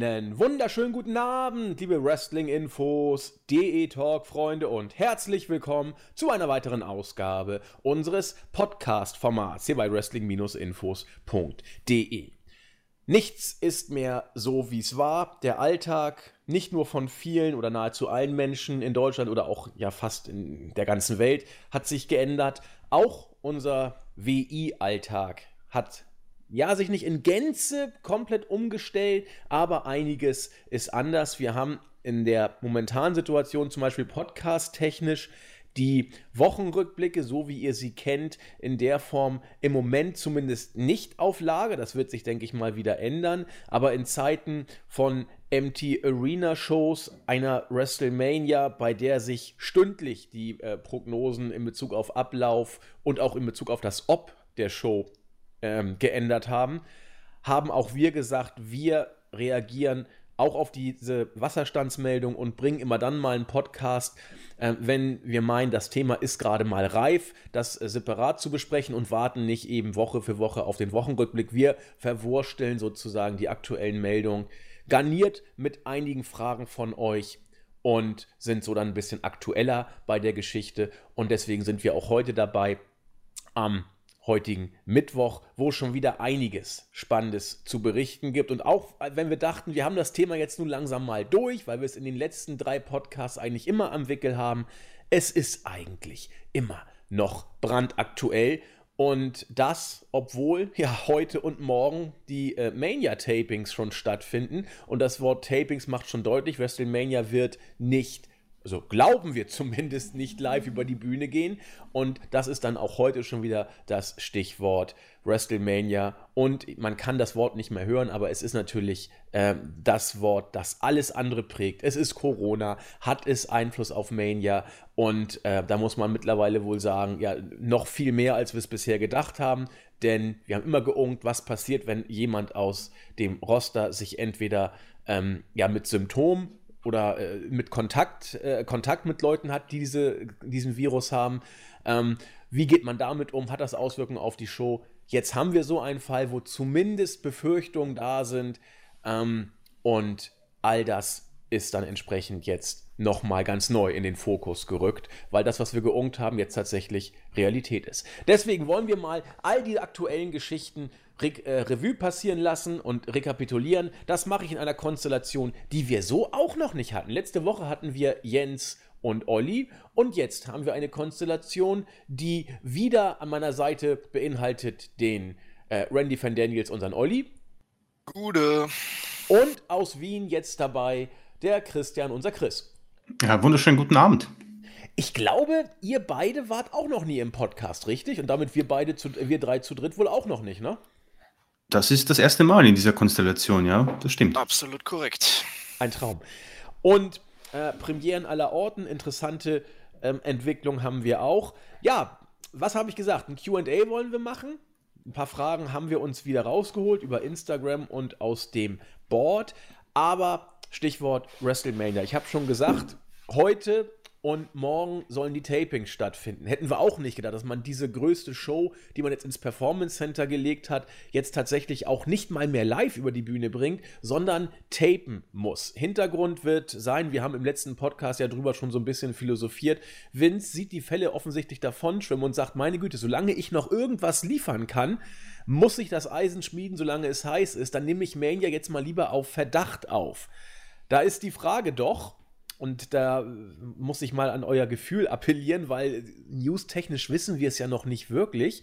Einen wunderschönen guten Abend, liebe Wrestling-Infos, DE-Talk-Freunde und herzlich willkommen zu einer weiteren Ausgabe unseres Podcast-Formats hier bei Wrestling-Infos.de. Nichts ist mehr so, wie es war. Der Alltag, nicht nur von vielen oder nahezu allen Menschen in Deutschland oder auch ja fast in der ganzen Welt, hat sich geändert. Auch unser WI-Alltag hat ja, sich nicht in Gänze komplett umgestellt, aber einiges ist anders. Wir haben in der momentanen Situation zum Beispiel podcast-technisch die Wochenrückblicke, so wie ihr sie kennt, in der Form im Moment zumindest nicht auf Lage. Das wird sich, denke ich mal, wieder ändern. Aber in Zeiten von MT Arena Shows, einer WrestleMania, bei der sich stündlich die äh, Prognosen in Bezug auf Ablauf und auch in Bezug auf das Ob der Show ähm, geändert haben, haben auch wir gesagt, wir reagieren auch auf diese Wasserstandsmeldung und bringen immer dann mal einen Podcast, äh, wenn wir meinen, das Thema ist gerade mal reif, das äh, separat zu besprechen und warten nicht eben Woche für Woche auf den Wochenrückblick. Wir verwursteln sozusagen die aktuellen Meldungen, garniert mit einigen Fragen von euch und sind so dann ein bisschen aktueller bei der Geschichte. Und deswegen sind wir auch heute dabei am heutigen Mittwoch, wo schon wieder einiges Spannendes zu berichten gibt. Und auch wenn wir dachten, wir haben das Thema jetzt nun langsam mal durch, weil wir es in den letzten drei Podcasts eigentlich immer am Wickel haben, es ist eigentlich immer noch brandaktuell. Und das, obwohl ja heute und morgen die äh, Mania-Tapings schon stattfinden. Und das Wort Tapings macht schon deutlich, WrestleMania wird nicht also glauben wir zumindest nicht live über die Bühne gehen. Und das ist dann auch heute schon wieder das Stichwort WrestleMania. Und man kann das Wort nicht mehr hören, aber es ist natürlich äh, das Wort, das alles andere prägt. Es ist Corona, hat es Einfluss auf Mania. Und äh, da muss man mittlerweile wohl sagen, ja, noch viel mehr, als wir es bisher gedacht haben. Denn wir haben immer geungt, was passiert, wenn jemand aus dem Roster sich entweder ähm, ja, mit Symptomen oder äh, mit Kontakt, äh, Kontakt mit Leuten hat, die diese, diesen Virus haben. Ähm, wie geht man damit um? Hat das Auswirkungen auf die Show? Jetzt haben wir so einen Fall, wo zumindest Befürchtungen da sind. Ähm, und all das ist dann entsprechend jetzt nochmal ganz neu in den Fokus gerückt, weil das, was wir geungt haben, jetzt tatsächlich Realität ist. Deswegen wollen wir mal all die aktuellen Geschichten Re äh, Revue passieren lassen und rekapitulieren. Das mache ich in einer Konstellation, die wir so auch noch nicht hatten. Letzte Woche hatten wir Jens und Olli und jetzt haben wir eine Konstellation, die wieder an meiner Seite beinhaltet den äh, Randy Van Daniels, unseren Olli. Gute. Und aus Wien jetzt dabei der Christian, unser Chris. Ja, wunderschönen guten Abend. Ich glaube, ihr beide wart auch noch nie im Podcast, richtig? Und damit wir beide, zu, wir drei zu dritt wohl auch noch nicht, ne? Das ist das erste Mal in dieser Konstellation, ja, das stimmt. Absolut korrekt. Ein Traum. Und äh, Premieren aller Orten, interessante ähm, Entwicklung haben wir auch. Ja, was habe ich gesagt? Ein QA wollen wir machen. Ein paar Fragen haben wir uns wieder rausgeholt über Instagram und aus dem Board. Aber Stichwort WrestleMania. Ich habe schon gesagt, heute und morgen sollen die Tapings stattfinden. Hätten wir auch nicht gedacht, dass man diese größte Show, die man jetzt ins Performance Center gelegt hat, jetzt tatsächlich auch nicht mal mehr live über die Bühne bringt, sondern tapen muss. Hintergrund wird sein, wir haben im letzten Podcast ja drüber schon so ein bisschen philosophiert. Vince sieht die Fälle offensichtlich davon schwimmen und sagt: Meine Güte, solange ich noch irgendwas liefern kann, muss ich das Eisen schmieden, solange es heiß ist. Dann nehme ich Mania jetzt mal lieber auf Verdacht auf. Da ist die Frage doch, und da muss ich mal an euer Gefühl appellieren, weil newstechnisch wissen wir es ja noch nicht wirklich.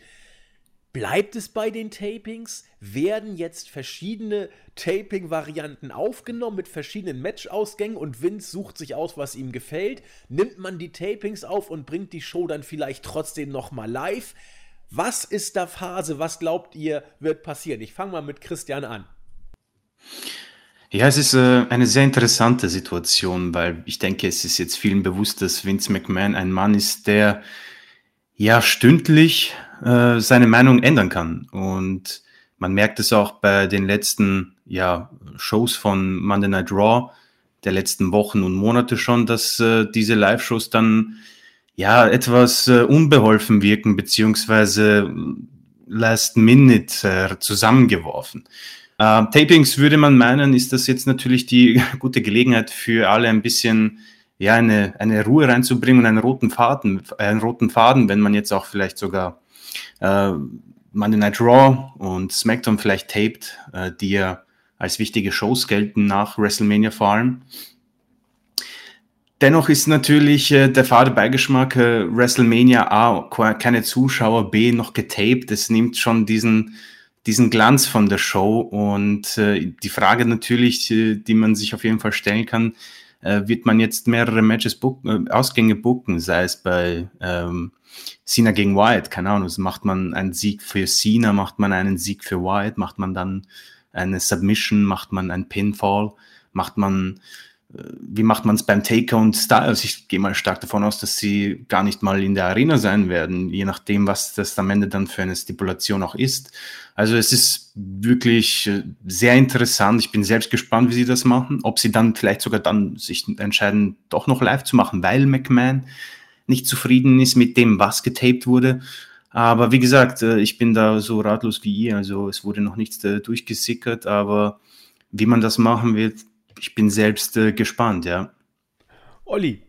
Bleibt es bei den Tapings? Werden jetzt verschiedene Taping-Varianten aufgenommen mit verschiedenen Match-Ausgängen und Vince sucht sich aus, was ihm gefällt? Nimmt man die Tapings auf und bringt die Show dann vielleicht trotzdem nochmal live? Was ist da Phase? Was glaubt ihr, wird passieren? Ich fange mal mit Christian an. Ja, es ist äh, eine sehr interessante Situation, weil ich denke, es ist jetzt vielen bewusst, dass Vince McMahon ein Mann ist, der ja stündlich äh, seine Meinung ändern kann. Und man merkt es auch bei den letzten ja, Shows von Monday Night Raw der letzten Wochen und Monate schon, dass äh, diese Live-Shows dann ja etwas äh, unbeholfen wirken, beziehungsweise last minute äh, zusammengeworfen. Äh, Tapings würde man meinen, ist das jetzt natürlich die gute Gelegenheit für alle ein bisschen ja, eine, eine Ruhe reinzubringen und einen roten Faden, einen roten Faden, wenn man jetzt auch vielleicht sogar äh, Monday Night Raw und SmackDown vielleicht taped, äh, die ja als wichtige Shows gelten nach WrestleMania vor allem. Dennoch ist natürlich äh, der fade Beigeschmack äh, WrestleMania A, keine Zuschauer, B noch getaped. Es nimmt schon diesen, diesen Glanz von der Show. Und äh, die Frage natürlich, äh, die man sich auf jeden Fall stellen kann, äh, wird man jetzt mehrere Matches book, äh, Ausgänge booken, sei es bei ähm, Cena gegen Wyatt, keine Ahnung, also macht man einen Sieg für Cena, macht man einen Sieg für Wyatt, macht man dann eine Submission, macht man einen Pinfall, macht man wie macht man es beim Taker und Styles? Also ich gehe mal stark davon aus, dass sie gar nicht mal in der Arena sein werden, je nachdem, was das am Ende dann für eine Stipulation auch ist. Also es ist wirklich äh, sehr interessant. Ich bin selbst gespannt, wie sie das machen. Ob sie dann vielleicht sogar dann sich entscheiden, doch noch live zu machen, weil McMahon nicht zufrieden ist mit dem, was getaped wurde. Aber wie gesagt, äh, ich bin da so ratlos wie ihr. Also es wurde noch nichts äh, durchgesickert, aber wie man das machen wird, ich bin selbst gespannt, ja. Olli.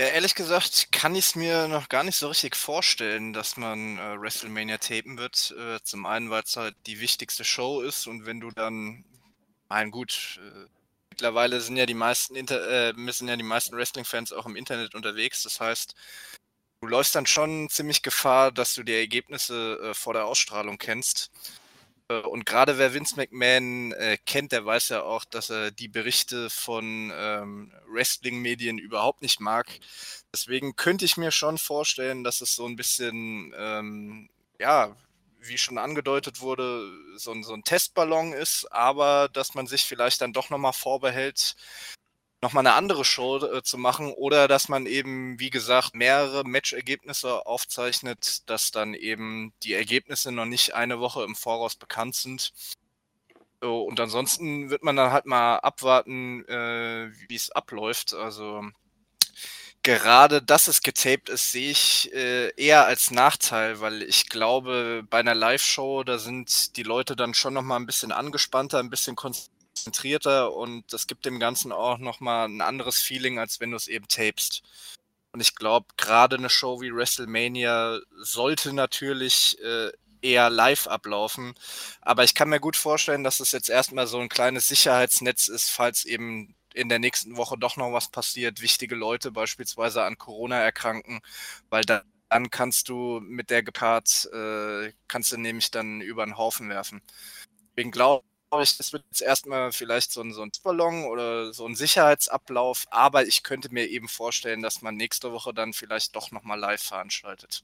Ja, ehrlich gesagt kann ich es mir noch gar nicht so richtig vorstellen, dass man äh, WrestleMania tapen wird. Äh, zum einen, weil es halt die wichtigste Show ist und wenn du dann, mein gut, äh, mittlerweile sind ja die meisten Inter äh, sind ja die meisten Wrestling-Fans auch im Internet unterwegs. Das heißt, du läufst dann schon ziemlich Gefahr, dass du die Ergebnisse äh, vor der Ausstrahlung kennst. Äh, und gerade wer Vince McMahon äh, kennt, der weiß ja auch, dass er die Berichte von ähm, Wrestling-Medien überhaupt nicht mag. Deswegen könnte ich mir schon vorstellen, dass es so ein bisschen, ähm, ja, wie schon angedeutet wurde, so ein, so ein Testballon ist, aber dass man sich vielleicht dann doch nochmal vorbehält, nochmal eine andere Show äh, zu machen oder dass man eben, wie gesagt, mehrere Matchergebnisse aufzeichnet, dass dann eben die Ergebnisse noch nicht eine Woche im Voraus bekannt sind. Und ansonsten wird man dann halt mal abwarten, äh, wie es abläuft. Also gerade, dass es getaped ist, sehe ich äh, eher als Nachteil, weil ich glaube, bei einer Live-Show, da sind die Leute dann schon nochmal ein bisschen angespannter, ein bisschen konzentrierter konzentrierter und das gibt dem Ganzen auch nochmal ein anderes Feeling, als wenn du es eben tapest. Und ich glaube, gerade eine Show wie WrestleMania sollte natürlich äh, eher live ablaufen. Aber ich kann mir gut vorstellen, dass es jetzt erstmal so ein kleines Sicherheitsnetz ist, falls eben in der nächsten Woche doch noch was passiert, wichtige Leute beispielsweise an Corona erkranken, weil dann, dann kannst du mit der gepaart, äh, kannst du nämlich dann über den Haufen werfen. Deswegen glaube ich, das wird jetzt erstmal vielleicht so ein, so ein Ballon oder so ein Sicherheitsablauf, aber ich könnte mir eben vorstellen, dass man nächste Woche dann vielleicht doch nochmal live veranstaltet.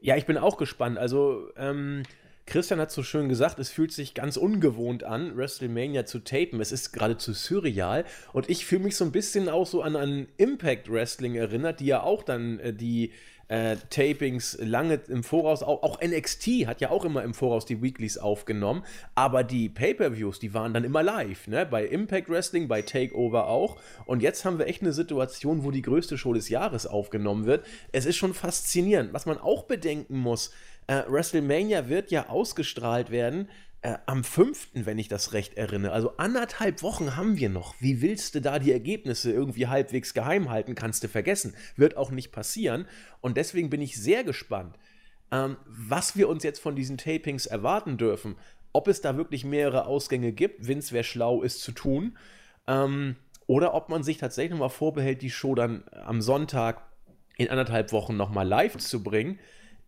Ja, ich bin auch gespannt. Also, ähm, Christian hat so schön gesagt, es fühlt sich ganz ungewohnt an, WrestleMania zu tapen. Es ist geradezu surreal. Und ich fühle mich so ein bisschen auch so an, an Impact Wrestling erinnert, die ja auch dann äh, die äh, Tapings lange im Voraus, auch, auch, NXT hat ja auch immer im Voraus die Weeklies aufgenommen, aber die Pay-Per-Views, die waren dann immer live, ne? Bei Impact Wrestling, bei Takeover auch. Und jetzt haben wir echt eine Situation, wo die größte Show des Jahres aufgenommen wird. Es ist schon faszinierend. Was man auch bedenken muss, äh, WrestleMania wird ja ausgestrahlt werden äh, am 5., wenn ich das recht erinnere. Also anderthalb Wochen haben wir noch. Wie willst du da die Ergebnisse irgendwie halbwegs geheim halten? Kannst du vergessen. Wird auch nicht passieren. Und deswegen bin ich sehr gespannt, ähm, was wir uns jetzt von diesen Tapings erwarten dürfen. Ob es da wirklich mehrere Ausgänge gibt. Vince wäre schlau, es zu tun. Ähm, oder ob man sich tatsächlich nochmal vorbehält, die Show dann am Sonntag in anderthalb Wochen nochmal live zu bringen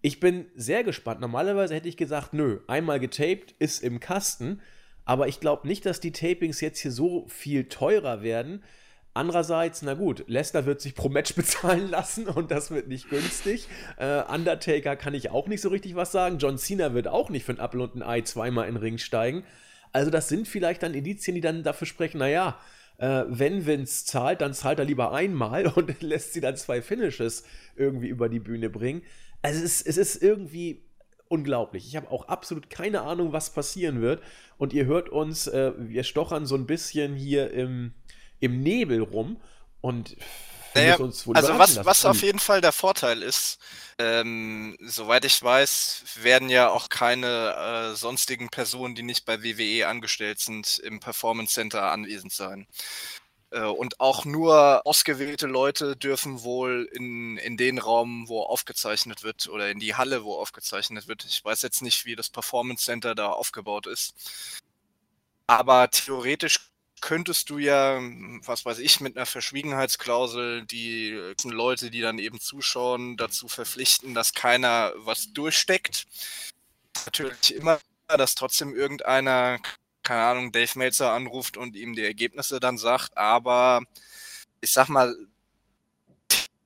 ich bin sehr gespannt. Normalerweise hätte ich gesagt, nö, einmal getaped ist im Kasten. Aber ich glaube nicht, dass die Tapings jetzt hier so viel teurer werden. Andererseits, na gut, Lesnar wird sich pro Match bezahlen lassen und das wird nicht günstig. Äh, Undertaker kann ich auch nicht so richtig was sagen. John Cena wird auch nicht für ein Apfel und ein Ei zweimal in den Ring steigen. Also das sind vielleicht dann Indizien, die dann dafür sprechen, naja, äh, wenn Vince zahlt, dann zahlt er lieber einmal und lässt sie dann zwei Finishes irgendwie über die Bühne bringen. Also es ist, es ist irgendwie unglaublich. Ich habe auch absolut keine Ahnung, was passieren wird. Und ihr hört uns, äh, wir stochern so ein bisschen hier im, im Nebel rum. Und naja, uns wohl Also was, was auf jeden Fall der Vorteil ist, ähm, soweit ich weiß, werden ja auch keine äh, sonstigen Personen, die nicht bei WWE angestellt sind, im Performance Center anwesend sein. Äh, und auch nur ausgewählte Leute dürfen wohl in, in den Raum, wo aufgezeichnet wird, oder in die Halle, wo aufgezeichnet wird. Ich weiß jetzt nicht, wie das Performance Center da aufgebaut ist. Aber theoretisch könntest du ja, was weiß ich, mit einer Verschwiegenheitsklausel die Leute, die dann eben zuschauen, dazu verpflichten, dass keiner was durchsteckt. Natürlich immer, dass trotzdem irgendeiner keine Ahnung, Dave Meltzer anruft und ihm die Ergebnisse dann sagt, aber ich sag mal,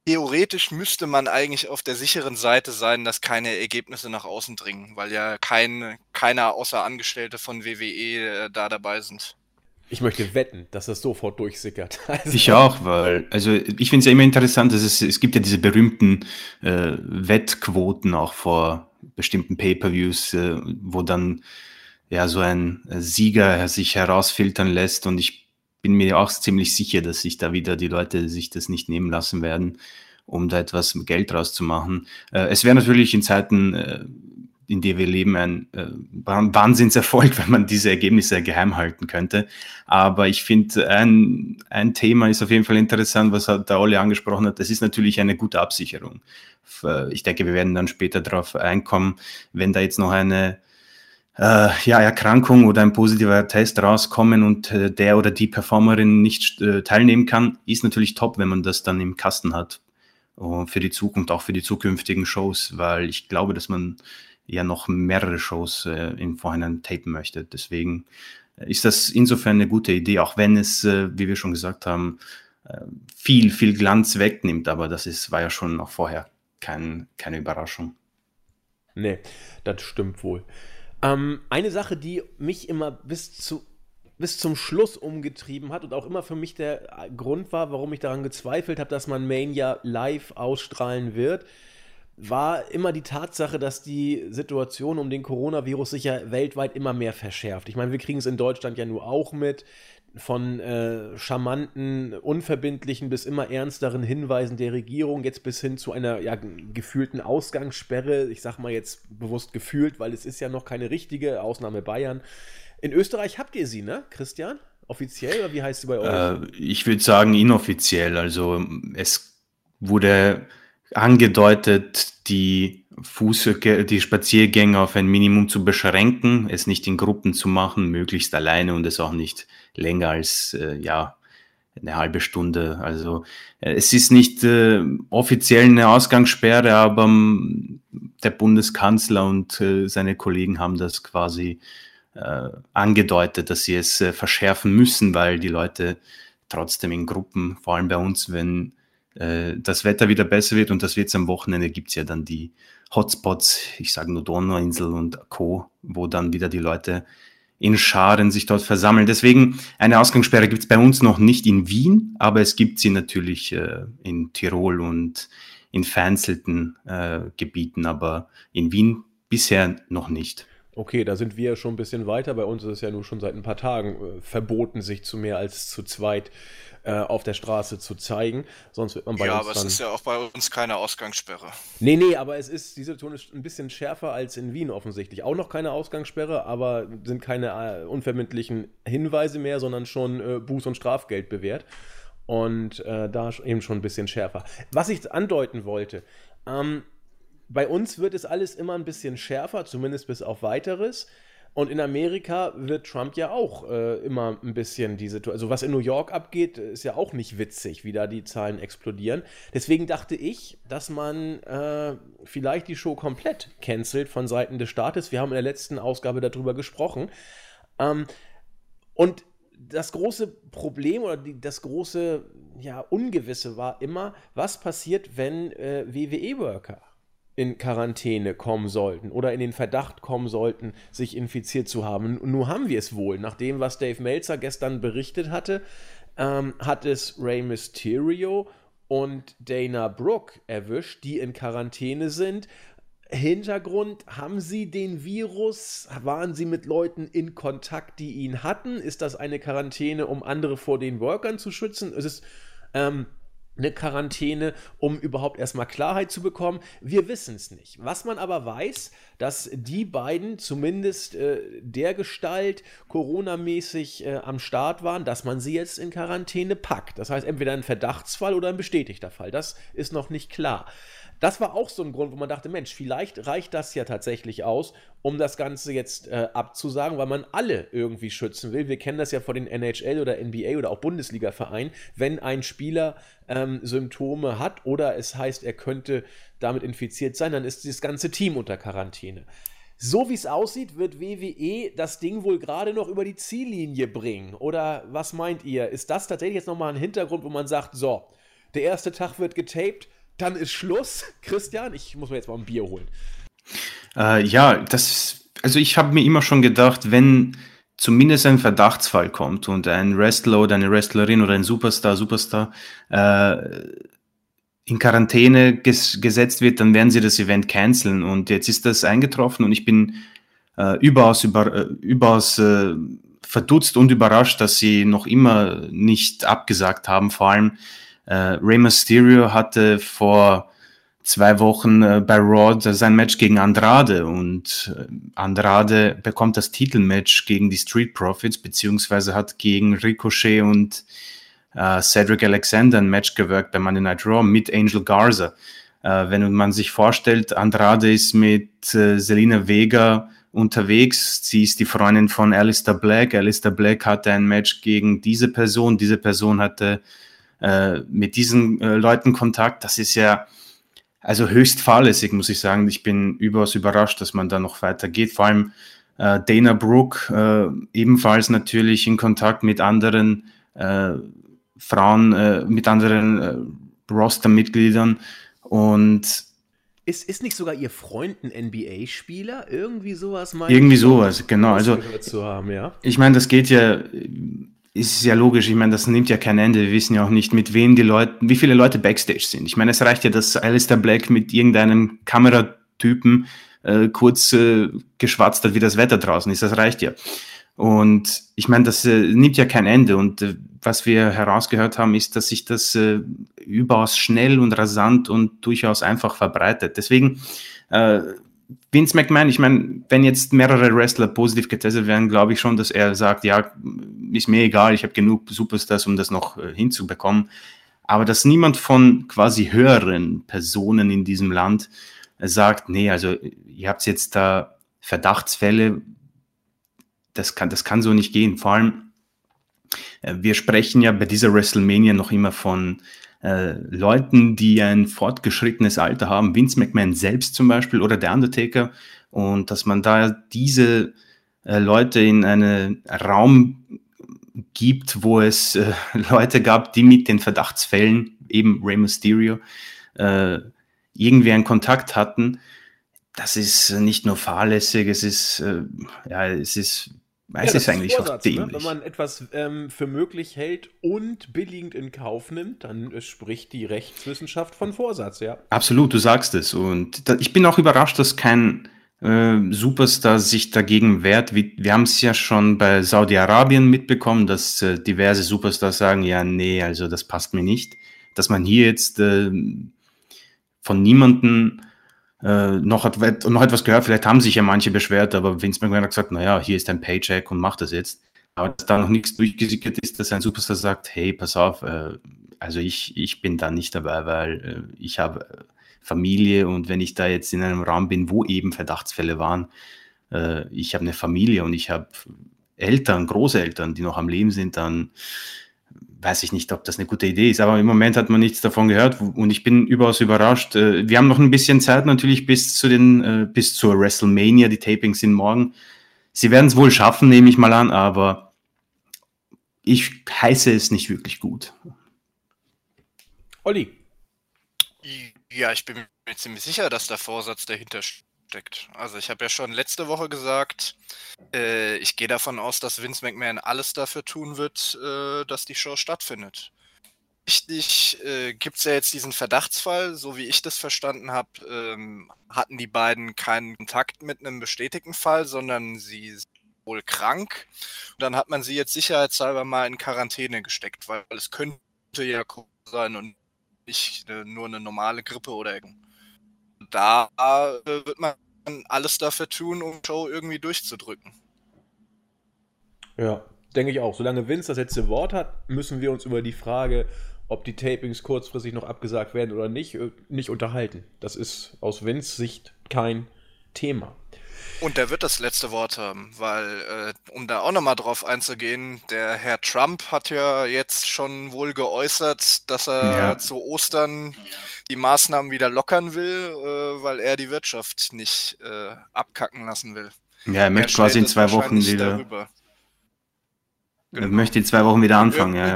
theoretisch müsste man eigentlich auf der sicheren Seite sein, dass keine Ergebnisse nach außen dringen, weil ja kein, keiner außer Angestellte von WWE äh, da dabei sind. Ich möchte wetten, dass das sofort durchsickert. Also ich auch, weil, also ich finde es ja immer interessant, dass es, es gibt ja diese berühmten äh, Wettquoten auch vor bestimmten Pay-Per-Views, äh, wo dann ja, so ein äh, Sieger sich herausfiltern lässt. Und ich bin mir auch ziemlich sicher, dass sich da wieder die Leute sich das nicht nehmen lassen werden, um da etwas Geld rauszumachen. Äh, es wäre natürlich in Zeiten, äh, in der wir leben, ein Wahnsinnserfolg, wenn man diese Ergebnisse geheim halten könnte. Aber ich finde, ein, ein Thema ist auf jeden Fall interessant, was der Olli angesprochen hat. Das ist natürlich eine gute Absicherung. Ich denke, wir werden dann später darauf einkommen, wenn da jetzt noch eine äh, ja, Erkrankung oder ein positiver Test rauskommen und äh, der oder die Performerin nicht äh, teilnehmen kann, ist natürlich top, wenn man das dann im Kasten hat. Uh, für die Zukunft, auch für die zukünftigen Shows, weil ich glaube, dass man ja noch mehrere Shows äh, im Vorhinein tapen möchte. Deswegen ist das insofern eine gute Idee, auch wenn es, äh, wie wir schon gesagt haben, äh, viel, viel Glanz wegnimmt. Aber das ist, war ja schon auch vorher kein, keine Überraschung. Nee, das stimmt wohl. Ähm, eine Sache, die mich immer bis, zu, bis zum Schluss umgetrieben hat und auch immer für mich der Grund war, warum ich daran gezweifelt habe, dass man Mania live ausstrahlen wird, war immer die Tatsache, dass die Situation um den Coronavirus sich ja weltweit immer mehr verschärft. Ich meine, wir kriegen es in Deutschland ja nur auch mit von äh, charmanten, unverbindlichen bis immer ernsteren Hinweisen der Regierung, jetzt bis hin zu einer ja, gefühlten Ausgangssperre. Ich sage mal jetzt bewusst gefühlt, weil es ist ja noch keine richtige, Ausnahme Bayern. In Österreich habt ihr sie, ne, Christian? Offiziell oder wie heißt sie bei euch? Äh, ich würde sagen inoffiziell. Also es wurde angedeutet, die Fuß, die Spaziergänge auf ein Minimum zu beschränken, es nicht in Gruppen zu machen, möglichst alleine und es auch nicht länger als äh, ja eine halbe Stunde. Also äh, es ist nicht äh, offiziell eine Ausgangssperre, aber ähm, der Bundeskanzler und äh, seine Kollegen haben das quasi äh, angedeutet, dass sie es verschärfen müssen, weil die Leute trotzdem in Gruppen, vor allem bei uns, wenn das Wetter wieder besser wird und das wird am Wochenende, gibt's ja dann die Hotspots, ich sage nur Donauinsel und Co., wo dann wieder die Leute in Scharen sich dort versammeln. Deswegen eine Ausgangssperre gibt es bei uns noch nicht in Wien, aber es gibt sie natürlich äh, in Tirol und in vereinzelten äh, Gebieten, aber in Wien bisher noch nicht. Okay, da sind wir schon ein bisschen weiter. Bei uns ist es ja nun schon seit ein paar Tagen äh, verboten, sich zu mehr als zu zweit äh, auf der Straße zu zeigen. Sonst wird man bei ja, uns. Ja, aber es ist ja auch bei uns keine Ausgangssperre. Nee, nee, aber es ist, die Situation ist ein bisschen schärfer als in Wien offensichtlich. Auch noch keine Ausgangssperre, aber sind keine äh, unverbindlichen Hinweise mehr, sondern schon äh, Buß- und Strafgeld bewährt. Und äh, da eben schon ein bisschen schärfer. Was ich andeuten wollte, ähm, bei uns wird es alles immer ein bisschen schärfer, zumindest bis auf weiteres. Und in Amerika wird Trump ja auch äh, immer ein bisschen diese, also was in New York abgeht, ist ja auch nicht witzig, wie da die Zahlen explodieren. Deswegen dachte ich, dass man äh, vielleicht die Show komplett cancelt von Seiten des Staates. Wir haben in der letzten Ausgabe darüber gesprochen. Ähm, und das große Problem oder die, das große ja, Ungewisse war immer, was passiert, wenn äh, WWE-Worker in Quarantäne kommen sollten oder in den Verdacht kommen sollten, sich infiziert zu haben. Nun haben wir es wohl. Nach dem, was Dave Meltzer gestern berichtet hatte, ähm, hat es Rey Mysterio und Dana Brooke erwischt, die in Quarantäne sind. Hintergrund, haben sie den Virus? Waren sie mit Leuten in Kontakt, die ihn hatten? Ist das eine Quarantäne, um andere vor den Workern zu schützen? Es ist ähm, eine Quarantäne, um überhaupt erstmal Klarheit zu bekommen? Wir wissen es nicht. Was man aber weiß, dass die beiden zumindest äh, der Gestalt Corona-mäßig äh, am Start waren, dass man sie jetzt in Quarantäne packt. Das heißt, entweder ein Verdachtsfall oder ein bestätigter Fall. Das ist noch nicht klar. Das war auch so ein Grund, wo man dachte, Mensch, vielleicht reicht das ja tatsächlich aus, um das Ganze jetzt äh, abzusagen, weil man alle irgendwie schützen will. Wir kennen das ja von den NHL oder NBA oder auch Bundesliga-Vereinen, wenn ein Spieler ähm, Symptome hat oder es heißt, er könnte damit infiziert sein, dann ist das ganze Team unter Quarantäne. So wie es aussieht, wird WWE das Ding wohl gerade noch über die Ziellinie bringen. Oder was meint ihr? Ist das tatsächlich jetzt nochmal ein Hintergrund, wo man sagt, so, der erste Tag wird getaped, dann ist Schluss. Christian, ich muss mir jetzt mal ein Bier holen. Äh, ja, das, also ich habe mir immer schon gedacht, wenn zumindest ein Verdachtsfall kommt und ein Wrestler oder eine Wrestlerin oder ein Superstar, Superstar äh, in Quarantäne ges gesetzt wird, dann werden sie das Event canceln. Und jetzt ist das eingetroffen und ich bin äh, überaus, über, äh, überaus äh, verdutzt und überrascht, dass sie noch immer nicht abgesagt haben. Vor allem äh, Rey Mysterio hatte vor zwei Wochen äh, bei Raw sein Match gegen Andrade und äh, Andrade bekommt das Titelmatch gegen die Street Profits, beziehungsweise hat gegen Ricochet und äh, Cedric Alexander ein Match gewirkt bei Monday Night Raw mit Angel Garza. Äh, wenn man sich vorstellt, Andrade ist mit äh, Selina Vega unterwegs. Sie ist die Freundin von Alistair Black. Alistair Black hatte ein Match gegen diese Person. Diese Person hatte äh, mit diesen äh, Leuten Kontakt. Das ist ja also höchst fahrlässig, muss ich sagen. Ich bin überaus überrascht, dass man da noch weitergeht. Vor allem äh, Dana Brooke, äh, ebenfalls natürlich in Kontakt mit anderen äh, Frauen, mit anderen Roster-Mitgliedern und ist, ist nicht sogar ihr Freund ein NBA-Spieler? Irgendwie sowas mal. Irgendwie sowas, genau. Also, haben, ja? ich meine, das geht ja ist ja logisch, ich meine, das nimmt ja kein Ende. Wir wissen ja auch nicht, mit wem die Leute, wie viele Leute Backstage sind. Ich meine, es reicht ja, dass Alistair Black mit irgendeinem Kameratypen äh, kurz äh, geschwatzt hat, wie das Wetter draußen ist. Das reicht ja. Und ich meine, das äh, nimmt ja kein Ende. Und äh, was wir herausgehört haben, ist, dass sich das äh, überaus schnell und rasant und durchaus einfach verbreitet. Deswegen äh, Vince McMahon, ich meine, wenn jetzt mehrere Wrestler positiv getestet werden, glaube ich schon, dass er sagt, ja, ist mir egal, ich habe genug Superstars, um das noch äh, hinzubekommen. Aber dass niemand von quasi höheren Personen in diesem Land äh, sagt, nee, also ihr habt jetzt da Verdachtsfälle, das kann, das kann so nicht gehen. Vor allem, äh, wir sprechen ja bei dieser WrestleMania noch immer von äh, Leuten, die ein fortgeschrittenes Alter haben, Vince McMahon selbst zum Beispiel oder der Undertaker, und dass man da diese äh, Leute in einen Raum gibt, wo es äh, Leute gab, die mit den Verdachtsfällen, eben Rey Mysterio, äh, irgendwie einen Kontakt hatten. Das ist nicht nur fahrlässig, es ist, äh, ja, es ist es ja, ist eigentlich Vorsatz, auch dämlich. Ne? Wenn man etwas ähm, für möglich hält und billigend in Kauf nimmt, dann äh, spricht die Rechtswissenschaft von Vorsatz, ja. Absolut, du sagst es. Und da, ich bin auch überrascht, dass kein äh, Superstar sich dagegen wehrt. Wir, wir haben es ja schon bei Saudi-Arabien mitbekommen, dass äh, diverse Superstars sagen, ja, nee, also das passt mir nicht. Dass man hier jetzt äh, von niemandem äh, noch, hat, noch etwas gehört, vielleicht haben sich ja manche beschwert, aber Vince McMahon hat gesagt, naja, hier ist dein Paycheck und mach das jetzt. Aber dass da noch nichts durchgesickert ist, dass ein Superstar sagt, hey, pass auf, äh, also ich, ich bin da nicht dabei, weil äh, ich habe äh, Familie und wenn ich da jetzt in einem Raum bin, wo eben Verdachtsfälle waren, äh, ich habe eine Familie und ich habe Eltern, Großeltern, die noch am Leben sind, dann weiß ich nicht, ob das eine gute Idee ist, aber im Moment hat man nichts davon gehört und ich bin überaus überrascht. Äh, wir haben noch ein bisschen Zeit natürlich bis zu den, äh, bis zur WrestleMania. Die Tapings sind morgen. Sie werden es wohl schaffen, nehme ich mal an, aber ich heiße es nicht wirklich gut. Olli. Ja, ich bin mir ziemlich sicher, dass der Vorsatz dahinter steckt. Also ich habe ja schon letzte Woche gesagt, äh, ich gehe davon aus, dass Vince McMahon alles dafür tun wird, äh, dass die Show stattfindet. Richtig äh, gibt es ja jetzt diesen Verdachtsfall, so wie ich das verstanden habe, ähm, hatten die beiden keinen Kontakt mit einem bestätigten Fall, sondern sie sind wohl krank. Und dann hat man sie jetzt sicherheitshalber mal in Quarantäne gesteckt, weil es könnte ja sein und nicht äh, nur eine normale Grippe oder da äh, wird man alles dafür tun, um die Show irgendwie durchzudrücken. Ja, denke ich auch. Solange Vince das letzte Wort hat, müssen wir uns über die Frage, ob die Tapings kurzfristig noch abgesagt werden oder nicht, äh, nicht unterhalten. Das ist aus Vince Sicht kein Thema. Und der wird das letzte Wort haben, weil, äh, um da auch nochmal drauf einzugehen, der Herr Trump hat ja jetzt schon wohl geäußert, dass er ja. zu Ostern die Maßnahmen wieder lockern will, äh, weil er die Wirtschaft nicht äh, abkacken lassen will. Ja, er möchte er quasi in zwei Wochen wieder. Genau. Er möchte in zwei Wochen wieder anfangen, ja,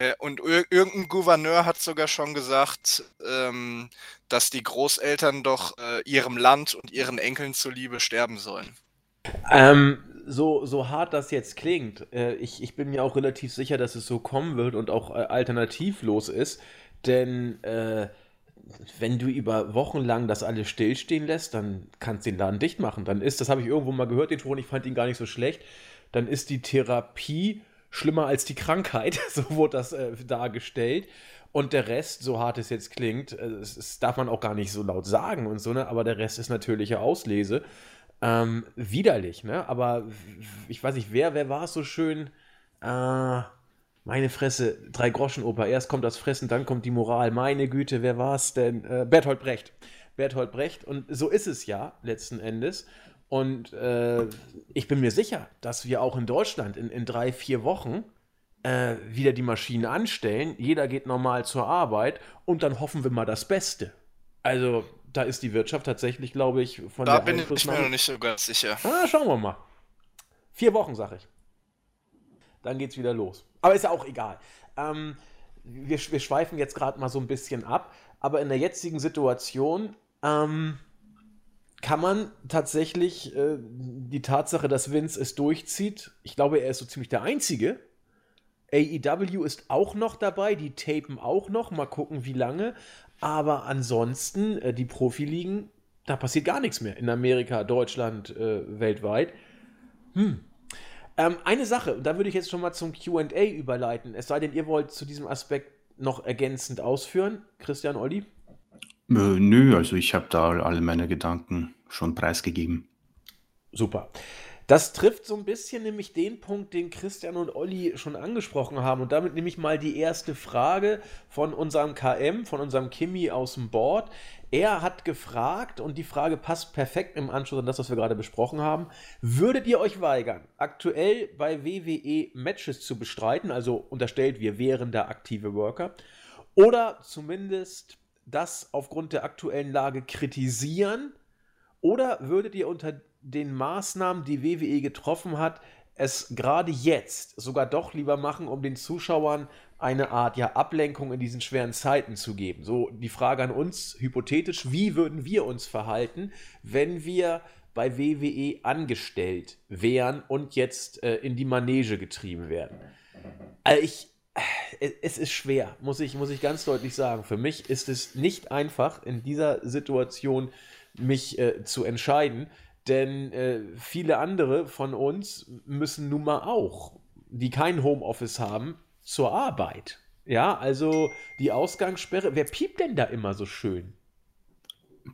ja. Und irgendein Gouverneur hat sogar schon gesagt, ähm, dass die Großeltern doch äh, ihrem Land und ihren Enkeln zuliebe sterben sollen. Ähm, so, so hart das jetzt klingt, äh, ich, ich bin mir auch relativ sicher, dass es so kommen wird und auch äh, alternativlos ist, denn äh, wenn du über Wochen lang das alles stillstehen lässt, dann kannst du den Laden dicht machen. Dann ist, das habe ich irgendwo mal gehört, den Ton, ich fand ihn gar nicht so schlecht, dann ist die Therapie schlimmer als die Krankheit, so wurde das äh, dargestellt. Und der Rest, so hart es jetzt klingt, äh, das, das, darf man auch gar nicht so laut sagen und so, ne? aber der Rest ist natürliche Auslese. Ähm, widerlich, ne? Aber ich weiß nicht, wer, wer war es so schön? Äh, meine Fresse, drei Groschen Oper. Erst kommt das Fressen, dann kommt die Moral. Meine Güte, wer war es denn? Äh, Bertolt Brecht. Bertolt Brecht. Und so ist es ja letzten Endes. Und äh, ich bin mir sicher, dass wir auch in Deutschland in, in drei, vier Wochen äh, wieder die Maschinen anstellen. Jeder geht normal zur Arbeit und dann hoffen wir mal das Beste. Also, da ist die Wirtschaft tatsächlich, glaube ich, von da der Da bin ich mir noch nicht so ganz sicher. Ah, schauen wir mal. Vier Wochen, sag ich. Dann geht's wieder los. Aber ist ja auch egal. Ähm, wir, wir schweifen jetzt gerade mal so ein bisschen ab. Aber in der jetzigen Situation ähm, kann man tatsächlich äh, die Tatsache, dass Vince es durchzieht, ich glaube, er ist so ziemlich der Einzige. AEW ist auch noch dabei, die tapen auch noch, mal gucken, wie lange. Aber ansonsten, äh, die Profiligen, da passiert gar nichts mehr. In Amerika, Deutschland, äh, weltweit. Hm. Ähm, eine Sache, da würde ich jetzt schon mal zum QA überleiten. Es sei denn, ihr wollt zu diesem Aspekt noch ergänzend ausführen. Christian Olli? Äh, nö, also ich habe da alle meine Gedanken schon preisgegeben. Super. Das trifft so ein bisschen nämlich den Punkt, den Christian und Olli schon angesprochen haben. Und damit nehme ich mal die erste Frage von unserem KM, von unserem Kimi aus dem Board. Er hat gefragt, und die Frage passt perfekt im Anschluss an das, was wir gerade besprochen haben. Würdet ihr euch weigern, aktuell bei WWE Matches zu bestreiten? Also unterstellt, wir wären da aktive Worker. Oder zumindest das aufgrund der aktuellen Lage kritisieren? Oder würdet ihr unter den Maßnahmen, die WWE getroffen hat, es gerade jetzt sogar doch lieber machen, um den Zuschauern eine Art ja, Ablenkung in diesen schweren Zeiten zu geben? So die Frage an uns, hypothetisch, wie würden wir uns verhalten, wenn wir bei WWE angestellt wären und jetzt äh, in die Manege getrieben werden? Also ich, es ist schwer, muss ich, muss ich ganz deutlich sagen. Für mich ist es nicht einfach, in dieser Situation mich äh, zu entscheiden, denn äh, viele andere von uns müssen nun mal auch, die kein Homeoffice haben, zur Arbeit. Ja, also die Ausgangssperre. Wer piept denn da immer so schön?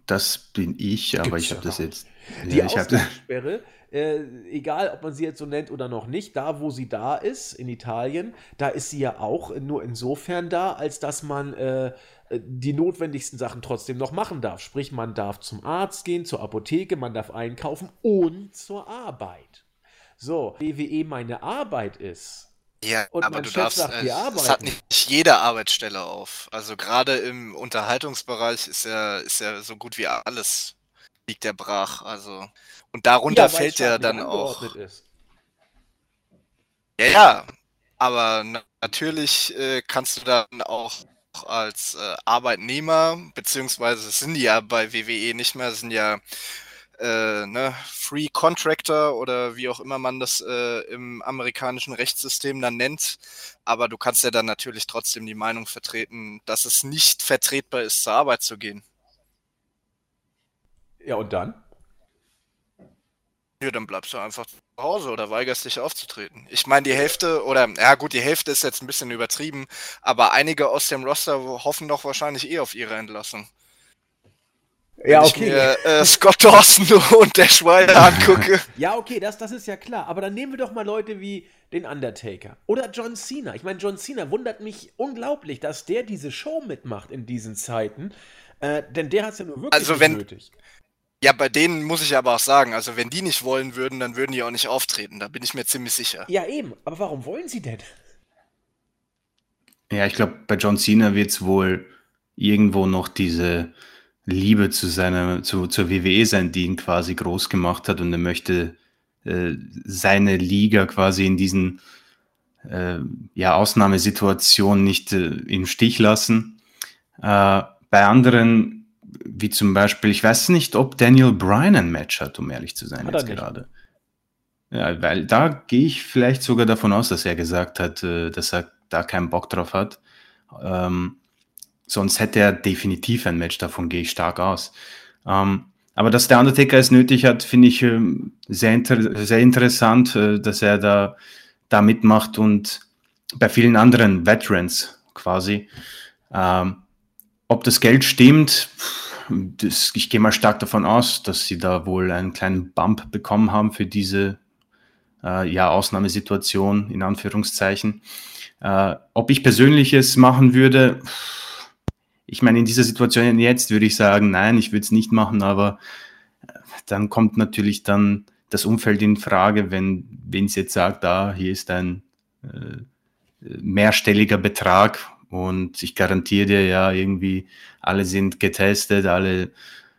Das bin ich, aber Gibt's ich habe das jetzt. Die ja, Ausgangssperre äh, egal ob man sie jetzt so nennt oder noch nicht, da wo sie da ist, in Italien, da ist sie ja auch nur insofern da, als dass man äh, die notwendigsten Sachen trotzdem noch machen darf. Sprich, man darf zum Arzt gehen, zur Apotheke, man darf einkaufen und zur Arbeit. So, WWE meine Arbeit ist, ja, und aber du Chef darfst, sagt, äh, es hat nicht jede Arbeitsstelle auf. Also gerade im Unterhaltungsbereich ist ja, ist ja so gut wie alles liegt der brach. Also und darunter ja, fällt ja dann auch. Ist. Ja, ja, aber natürlich äh, kannst du dann auch als äh, Arbeitnehmer, beziehungsweise sind die ja bei WWE nicht mehr, sind ja äh, ne, Free Contractor oder wie auch immer man das äh, im amerikanischen Rechtssystem dann nennt. Aber du kannst ja dann natürlich trotzdem die Meinung vertreten, dass es nicht vertretbar ist, zur Arbeit zu gehen. Ja, und dann? Ja, dann bleibst du einfach Hause oder weigerst dich aufzutreten. Ich meine, die Hälfte, oder ja gut, die Hälfte ist jetzt ein bisschen übertrieben, aber einige aus dem Roster hoffen doch wahrscheinlich eh auf ihre Entlassung. Ja, Wenn okay. ich mir äh, Scott Dawson und der Schweizer angucke. Ja, okay, das, das ist ja klar. Aber dann nehmen wir doch mal Leute wie den Undertaker oder John Cena. Ich meine, John Cena wundert mich unglaublich, dass der diese Show mitmacht in diesen Zeiten. Äh, denn der hat es ja nur wirklich Also wenn- nötig. Ja, bei denen muss ich aber auch sagen, also wenn die nicht wollen würden, dann würden die auch nicht auftreten. Da bin ich mir ziemlich sicher. Ja, eben. Aber warum wollen sie denn? Ja, ich glaube, bei John Cena wird es wohl irgendwo noch diese Liebe zu seiner, zu, zur WWE sein, die ihn quasi groß gemacht hat und er möchte äh, seine Liga quasi in diesen äh, ja, Ausnahmesituationen nicht äh, im Stich lassen. Äh, bei anderen, wie zum Beispiel, ich weiß nicht, ob Daniel Bryan ein Match hat, um ehrlich zu sein, Hat jetzt gerade. Ja, weil da gehe ich vielleicht sogar davon aus, dass er gesagt hat, äh, dass er da keinen Bock drauf hat. Ähm, sonst hätte er definitiv ein Match, davon gehe ich stark aus. Ähm, aber dass der Undertaker es nötig hat, finde ich ähm, sehr, inter sehr interessant, äh, dass er da, da mitmacht und bei vielen anderen Veterans quasi. Ähm, ob das Geld stimmt, das, ich gehe mal stark davon aus, dass sie da wohl einen kleinen Bump bekommen haben für diese äh, ja, Ausnahmesituation, in Anführungszeichen. Äh, ob ich persönlich es machen würde, ich meine, in dieser Situation jetzt würde ich sagen, nein, ich würde es nicht machen, aber äh, dann kommt natürlich dann das Umfeld in Frage, wenn es jetzt sagt, da hier ist ein äh, mehrstelliger Betrag und ich garantiere dir ja irgendwie, alle sind getestet, alle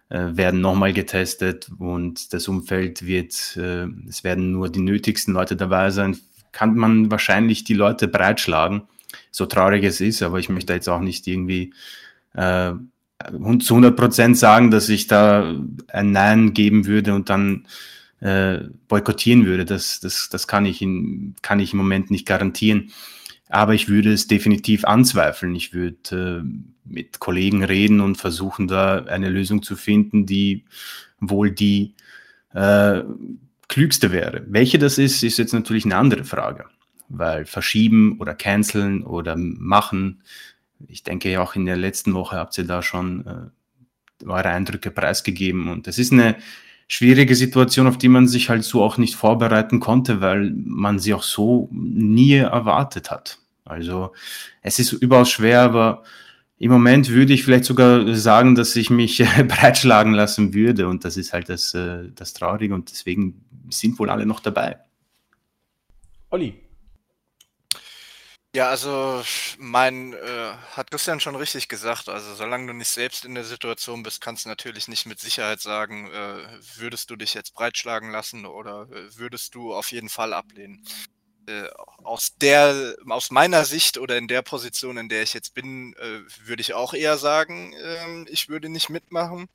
äh, werden nochmal getestet und das Umfeld wird, äh, es werden nur die nötigsten Leute dabei sein, kann man wahrscheinlich die Leute breitschlagen, so traurig es ist, aber ich möchte jetzt auch nicht irgendwie äh, zu 100 Prozent sagen, dass ich da ein Nein geben würde und dann äh, boykottieren würde. Das, das, das kann, ich in, kann ich im Moment nicht garantieren. Aber ich würde es definitiv anzweifeln. Ich würde äh, mit Kollegen reden und versuchen, da eine Lösung zu finden, die wohl die äh, klügste wäre. Welche das ist, ist jetzt natürlich eine andere Frage. Weil verschieben oder canceln oder machen, ich denke ja auch in der letzten Woche habt ihr da schon äh, eure Eindrücke preisgegeben. Und es ist eine schwierige Situation, auf die man sich halt so auch nicht vorbereiten konnte, weil man sie auch so nie erwartet hat. Also es ist überaus schwer, aber im Moment würde ich vielleicht sogar sagen, dass ich mich breitschlagen lassen würde. Und das ist halt das, äh, das Traurige und deswegen sind wohl alle noch dabei. Olli. Ja, also mein, äh, hat Christian schon richtig gesagt. Also solange du nicht selbst in der Situation bist, kannst du natürlich nicht mit Sicherheit sagen, äh, würdest du dich jetzt breitschlagen lassen oder äh, würdest du auf jeden Fall ablehnen. Äh, aus der, aus meiner Sicht oder in der Position, in der ich jetzt bin, äh, würde ich auch eher sagen, ähm, ich würde nicht mitmachen.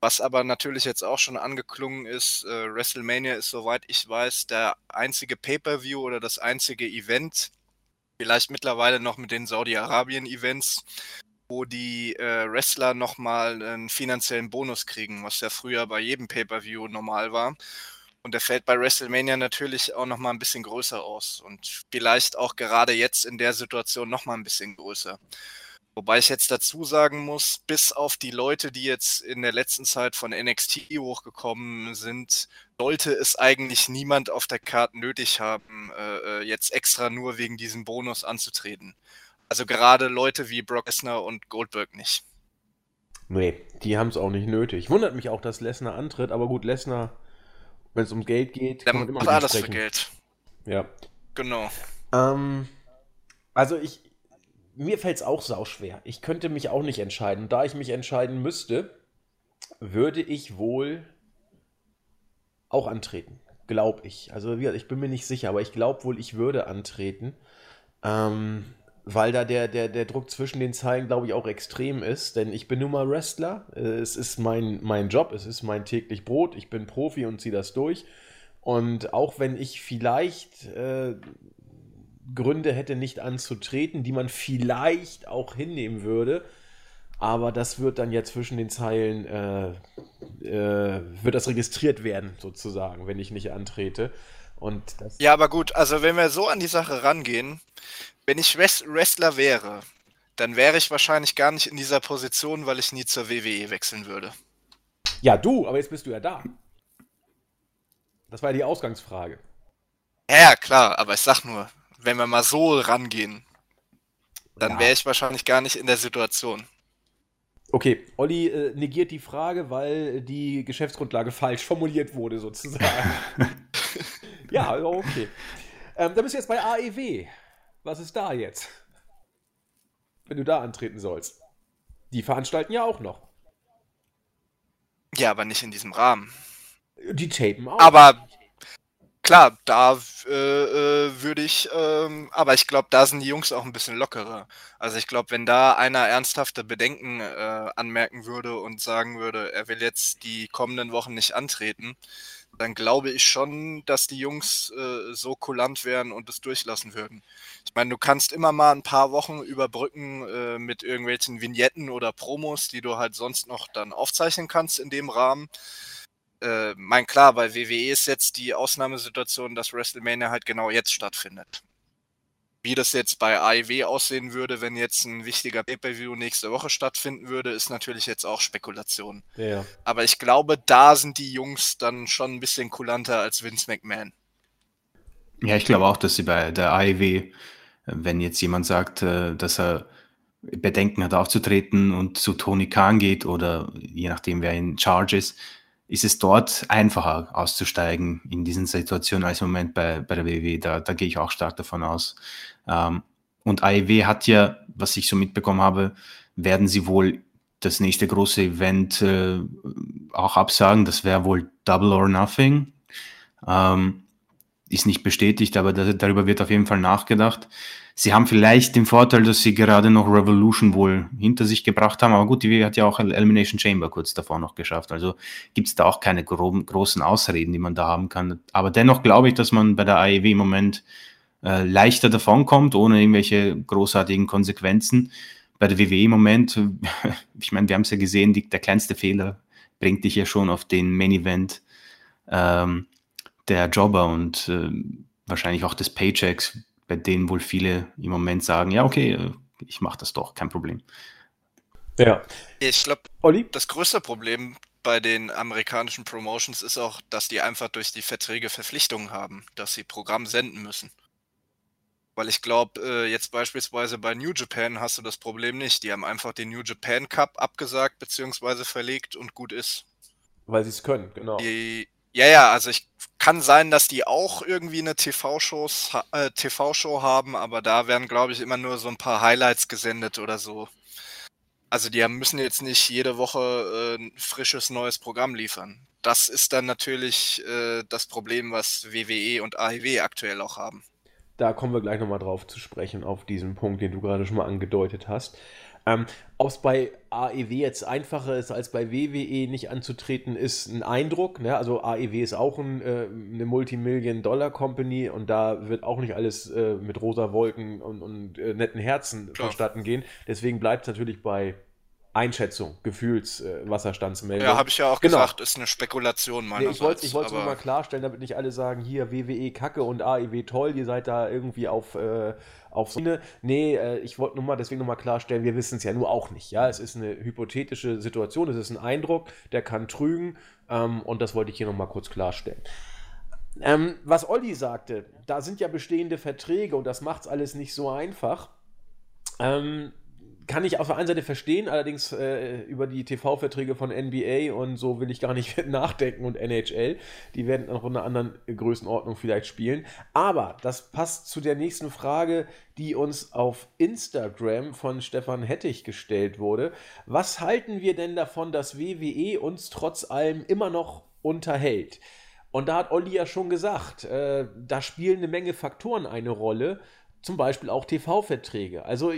Was aber natürlich jetzt auch schon angeklungen ist, äh, WrestleMania ist, soweit ich weiß, der einzige Pay-per-View oder das einzige Event, vielleicht mittlerweile noch mit den Saudi-Arabien-Events, wo die äh, Wrestler nochmal einen finanziellen Bonus kriegen, was ja früher bei jedem Pay-per-View normal war. Und der fällt bei WrestleMania natürlich auch nochmal ein bisschen größer aus und vielleicht auch gerade jetzt in der Situation nochmal ein bisschen größer. Wobei ich jetzt dazu sagen muss, bis auf die Leute, die jetzt in der letzten Zeit von NXT hochgekommen sind, sollte es eigentlich niemand auf der Karte nötig haben, äh, jetzt extra nur wegen diesem Bonus anzutreten. Also gerade Leute wie Brock Lesnar und Goldberg nicht. Nee, die haben es auch nicht nötig. Wundert mich auch, dass Lesnar antritt, aber gut, Lesnar, wenn es um Geld geht, Der kann man immer alles für sprechen. Geld. Ja. Genau. Ähm, also ich, mir fällt es auch sauschwer. Ich könnte mich auch nicht entscheiden. Da ich mich entscheiden müsste, würde ich wohl auch antreten. Glaube ich. Also wie gesagt, ich bin mir nicht sicher, aber ich glaube wohl, ich würde antreten. Ähm, weil da der, der, der Druck zwischen den Zeilen, glaube ich, auch extrem ist. Denn ich bin nun mal Wrestler. Äh, Es ist mein, mein Job, es ist mein täglich Brot. Ich bin Profi und ziehe das durch. Und auch wenn ich vielleicht äh, Gründe hätte, nicht anzutreten, die man vielleicht auch hinnehmen würde, aber das wird dann ja zwischen den Zeilen, äh, äh, wird das registriert werden, sozusagen, wenn ich nicht antrete. Und Ja, aber gut, also wenn wir so an die Sache rangehen, wenn ich Wres- Wrestler wäre, dann wäre ich wahrscheinlich gar nicht in dieser Position, weil ich nie zur WWE wechseln würde. ja, du, aber jetzt bist du ja da. Das war ja die Ausgangsfrage. Ja, klar, aber ich sag nur, wenn wir mal so rangehen, dann Ja. wäre ich wahrscheinlich gar nicht in der Situation. Okay, Olli äh, negiert die Frage, weil die Geschäftsgrundlage falsch formuliert wurde, sozusagen. ja, okay. Ähm, dann bist du jetzt bei AEW. Was ist da jetzt? Wenn du da antreten sollst. Die veranstalten ja auch noch. Ja, aber nicht in diesem Rahmen. Die tapen auch. Aber klar, da äh, äh, würde ich, ähm, aber ich glaube, da sind die Jungs auch ein bisschen lockerer. Also ich glaube, wenn da einer ernsthafte Bedenken äh, anmerken würde und sagen würde, er will jetzt die kommenden Wochen nicht antreten, dann glaube ich schon, dass die Jungs äh, so kulant wären und es durchlassen würden. Ich meine, du kannst immer mal ein paar Wochen überbrücken äh, mit irgendwelchen Vignetten oder Promos, die du halt sonst noch dann aufzeichnen kannst in dem Rahmen äh, mein klar, bei WWE ist jetzt die Ausnahmesituation, dass WrestleMania halt genau jetzt stattfindet. Wie das jetzt bei AEW aussehen würde, wenn jetzt ein wichtiger Pay-Per-View nächste Woche stattfinden würde, ist natürlich jetzt auch Spekulation. ja. Aber ich glaube, da sind die Jungs dann schon ein bisschen kulanter als Vince McMahon. Ja, ich glaube auch, dass sie bei der AEW, äh, wenn jetzt jemand sagt, äh, dass er Bedenken hat aufzutreten und zu Tony Khan geht oder je nachdem, wer in Charge ist, ist es dort einfacher auszusteigen in diesen Situationen als im Moment bei, bei der WWE. Da, da gehe ich auch stark davon aus. Ähm, und AEW hat ja, was ich so mitbekommen habe, werden sie wohl das nächste große Event äh, auch absagen. Das wäre wohl Double or Nothing. Ähm, ist nicht bestätigt, aber da, darüber wird auf jeden Fall nachgedacht. Sie haben vielleicht den Vorteil, dass sie gerade noch Revolution wohl hinter sich gebracht haben, aber gut, die hat ja auch Elimination Chamber kurz davor noch geschafft, also gibt es da auch keine groben, großen Ausreden, die man da haben kann. Aber dennoch glaube ich, dass man bei der AEW im Moment äh, leichter davonkommt, ohne irgendwelche großartigen Konsequenzen. Bei der WWE im Moment, ich meine, wir haben es ja gesehen, die, der kleinste Fehler bringt dich ja schon auf den Main Event ähm, der Jobber und äh, wahrscheinlich auch des Paychecks, bei denen wohl viele im Moment sagen, ja, okay, äh, ich mache das doch, kein Problem. Ja. Ich glaube, das größte Problem bei den amerikanischen Promotions ist auch, dass die einfach durch die Verträge Verpflichtungen haben, dass sie Programm senden müssen. Weil ich glaube, äh, jetzt beispielsweise bei New Japan hast du das Problem nicht. Die haben einfach den New Japan Cup abgesagt bzw. verlegt und gut ist. Weil sie es können, genau. Die, ja, ja, also ich kann sein, dass die auch irgendwie eine TV-Shows, äh, TV-Show haben, aber da werden, glaube ich, immer nur so ein paar Highlights gesendet oder so. Also die müssen jetzt nicht jede Woche äh, ein frisches neues Programm liefern. Das ist dann natürlich äh, das Problem, was WWE und AEW aktuell auch haben. Da kommen wir gleich nochmal drauf zu sprechen, auf diesen Punkt, den du gerade schon mal angedeutet hast. Ähm, Ob es bei AEW jetzt einfacher ist, als bei WWE nicht anzutreten, ist ein Eindruck. Ne? Also AEW ist auch ein, äh, eine Multimillion-Dollar-Company und da wird auch nicht alles äh, mit rosa Wolken und, und äh, netten Herzen Klar. vonstatten gehen. Deswegen bleibt es natürlich bei Einschätzung, Gefühls-, äh. Ja, habe ich ja auch Genau. gesagt, ist eine Spekulation Nee, meinerseits. ich wollte ich wollte es nur mal klarstellen, damit nicht alle sagen, hier WWE Kacke und AEW toll, ihr seid da irgendwie auf, äh, auf so eine. Nee, äh, ich wollte nur mal deswegen nur mal klarstellen, wir wissen es ja nur auch nicht. Ja, es ist eine hypothetische Situation, es ist ein Eindruck, der kann trügen ähm, und das wollte ich hier noch mal kurz klarstellen. Ähm, was Olli sagte, da sind ja bestehende Verträge und das macht es alles nicht so einfach. Ähm, kann ich auf der einen Seite verstehen, allerdings äh, über die TV-Verträge von NBA und so will ich gar nicht nachdenken und NHL. Die werden noch in einer anderen Größenordnung vielleicht spielen. Aber das passt zu der nächsten Frage, die uns auf Instagram von Stefan Hettich gestellt wurde. Was halten wir denn davon, dass WWE uns trotz allem immer noch unterhält? Und da hat Olli ja schon gesagt, äh, da spielen eine Menge Faktoren eine Rolle, zum Beispiel auch TV-Verträge. Also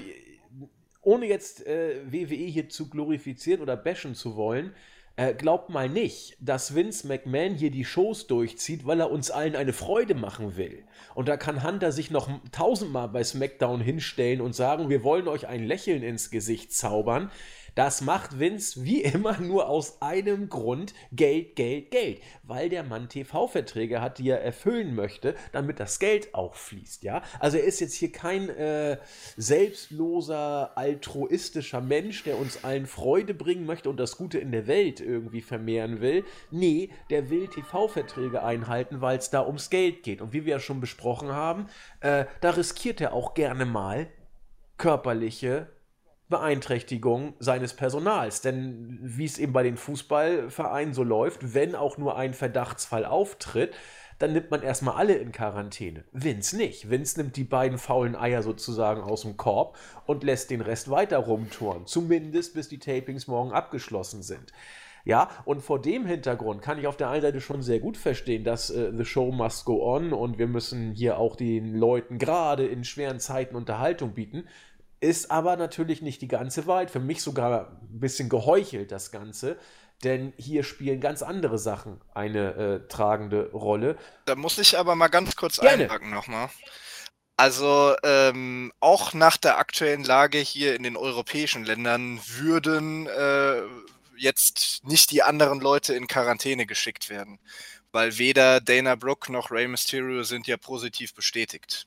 ohne jetzt äh, WWE hier zu glorifizieren oder bashen zu wollen, äh, glaubt mal nicht, dass Vince McMahon hier die Shows durchzieht, weil er uns allen eine Freude machen will. Und da kann Hunter sich noch tausendmal bei SmackDown hinstellen und sagen, wir wollen euch ein Lächeln ins Gesicht zaubern. Das macht Vince wie immer nur aus einem Grund: Geld, Geld, Geld. Weil der Mann TV-Verträge hat, die er erfüllen möchte, damit das Geld auch fließt, ja. Also er ist jetzt hier kein äh, selbstloser, altruistischer Mensch, der uns allen Freude bringen möchte und das Gute in der Welt irgendwie vermehren will. Nee, der will TV-Verträge einhalten, weil es da ums Geld geht. Und wie wir ja schon besprochen haben, äh, da riskiert er auch gerne mal körperliche Beeinträchtigung seines Personals. Denn wie es eben bei den Fußballvereinen so läuft, wenn auch nur ein Verdachtsfall auftritt, dann nimmt man erstmal alle in Quarantäne. Vince nicht. Vince nimmt die beiden faulen Eier sozusagen aus dem Korb und lässt den Rest weiter rumtouren. Zumindest bis die Tapings morgen abgeschlossen sind. Ja, und vor dem Hintergrund kann ich auf der einen Seite schon sehr gut verstehen, dass äh, The Show must go on und wir müssen hier auch den Leuten gerade in schweren Zeiten Unterhaltung bieten. Ist aber natürlich nicht die ganze Wahrheit. Für mich sogar ein bisschen geheuchelt, das Ganze. Denn hier spielen ganz andere Sachen eine äh, tragende Rolle. Da muss ich aber mal ganz kurz Gerne. einhaken nochmal. Also ähm, auch nach der aktuellen Lage hier in den europäischen Ländern würden äh, jetzt nicht die anderen Leute in Quarantäne geschickt werden. Weil weder Dana Brooke noch Rey Mysterio sind ja positiv bestätigt.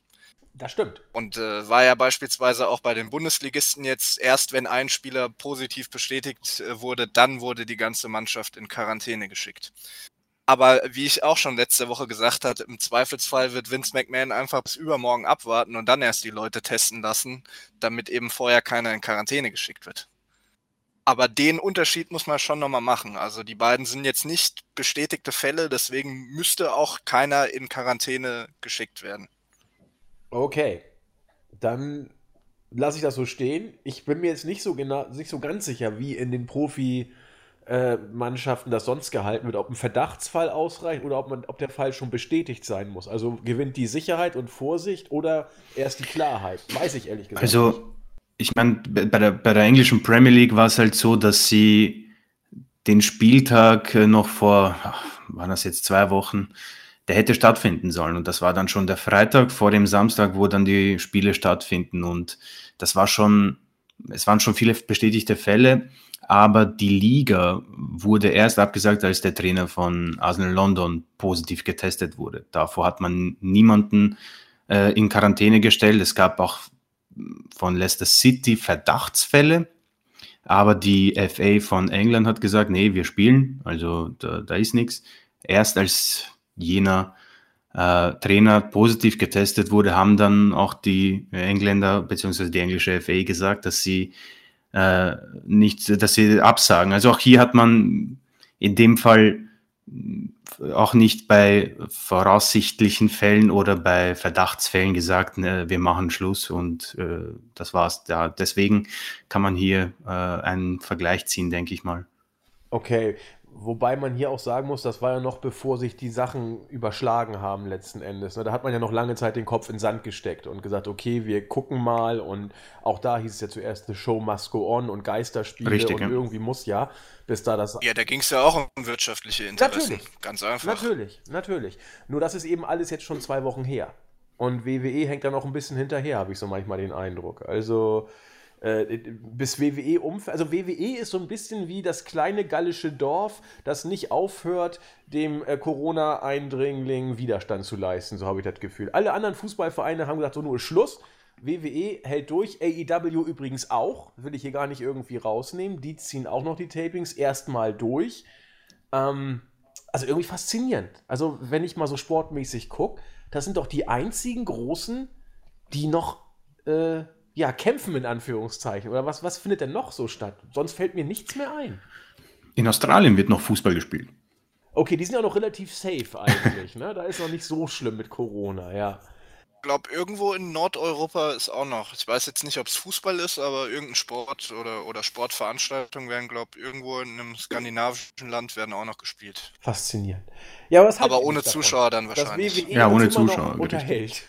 Das stimmt. Und äh, war ja beispielsweise auch bei den Bundesligisten jetzt erst, wenn ein Spieler positiv bestätigt äh, wurde, dann wurde die ganze Mannschaft in Quarantäne geschickt. Aber wie ich auch schon letzte Woche gesagt hatte, im Zweifelsfall wird Vince McMahon einfach bis übermorgen abwarten und dann erst die Leute testen lassen, damit eben vorher keiner in Quarantäne geschickt wird. Aber den Unterschied muss man schon nochmal machen. Also die beiden sind jetzt nicht bestätigte Fälle, deswegen müsste auch keiner in Quarantäne geschickt werden. Okay, dann lasse ich das so stehen. Ich bin mir jetzt nicht so genau, nicht so ganz sicher, wie in den Profi Mannschaften das sonst gehalten wird, ob ein Verdachtsfall ausreicht oder ob, man, ob der Fall schon bestätigt sein muss. Also gewinnt die Sicherheit und Vorsicht oder erst die Klarheit? Weiß ich ehrlich gesagt. Also nicht ich meine, bei der, bei der englischen Premier League war es halt so, dass sie den Spieltag äh, noch vor, ach, waren das jetzt zwei Wochen, der hätte stattfinden sollen. Und das war dann schon der Freitag vor dem Samstag, wo dann die Spiele stattfinden. Und das war schon, es waren schon viele bestätigte Fälle, aber die Liga wurde erst abgesagt, als der Trainer von Arsenal London positiv getestet wurde. Davor hat man niemanden äh, in Quarantäne gestellt. Es gab auch von Leicester City Verdachtsfälle, aber die FA von England hat gesagt, nee, wir spielen, also da, da ist nichts. Erst als jener äh, Trainer positiv getestet wurde, haben dann auch die Engländer bzw. die englische FA gesagt, dass sie äh, nicht, dass sie absagen. Also auch hier hat man in dem Fall auch nicht bei voraussichtlichen Fällen oder bei Verdachtsfällen gesagt, ne, wir machen Schluss und äh, das war's. Ja, deswegen kann man hier äh, einen Vergleich ziehen, denke ich mal. Okay, Wobei man hier auch sagen muss, das war ja noch bevor sich die Sachen überschlagen haben letzten Endes. Ne? Da hat man ja noch lange Zeit den Kopf in den Sand gesteckt und gesagt, okay, wir gucken mal. Und auch da hieß es ja zuerst, The Show must go on und Geisterspiele Richtig, und ja. irgendwie muss ja, bis da das... Ja, da ging es ja auch um wirtschaftliche Interessen. Natürlich. Ganz einfach. Natürlich, natürlich. Nur das ist eben alles jetzt schon zwei Wochen her. Und WWE hängt da noch ein bisschen hinterher, habe ich so manchmal den Eindruck. Also äh, bis WWE umfällt. Also WWE ist so ein bisschen wie das kleine gallische Dorf, das nicht aufhört, dem äh, Corona-Eindringling Widerstand zu leisten, so habe ich das Gefühl. Alle anderen Fußballvereine haben gesagt, so nur Schluss. WWE hält durch, AEW übrigens auch, will ich hier gar nicht irgendwie rausnehmen. Die ziehen auch noch die Tapings erstmal durch. Ähm, also irgendwie faszinierend. Also, wenn ich mal so sportmäßig gucke, das sind doch die einzigen Großen, die noch äh, ja, kämpfen in Anführungszeichen. Oder was, was findet denn noch so statt? Sonst fällt mir nichts mehr ein. In Australien wird noch Fußball gespielt. Okay, die sind ja noch relativ safe eigentlich. ne? Da ist noch nicht so schlimm mit Corona, ja. Ich glaube, irgendwo in Nordeuropa ist auch noch. Ich weiß jetzt nicht, ob es Fußball ist, aber irgendein Sport oder, oder Sportveranstaltungen werden, glaube ich, irgendwo in einem skandinavischen Land werden auch noch gespielt. Faszinierend. Ja, was aber ohne Zuschauer dann wahrscheinlich. Das WWE Ja, ohne Zuschauer, Unterhält.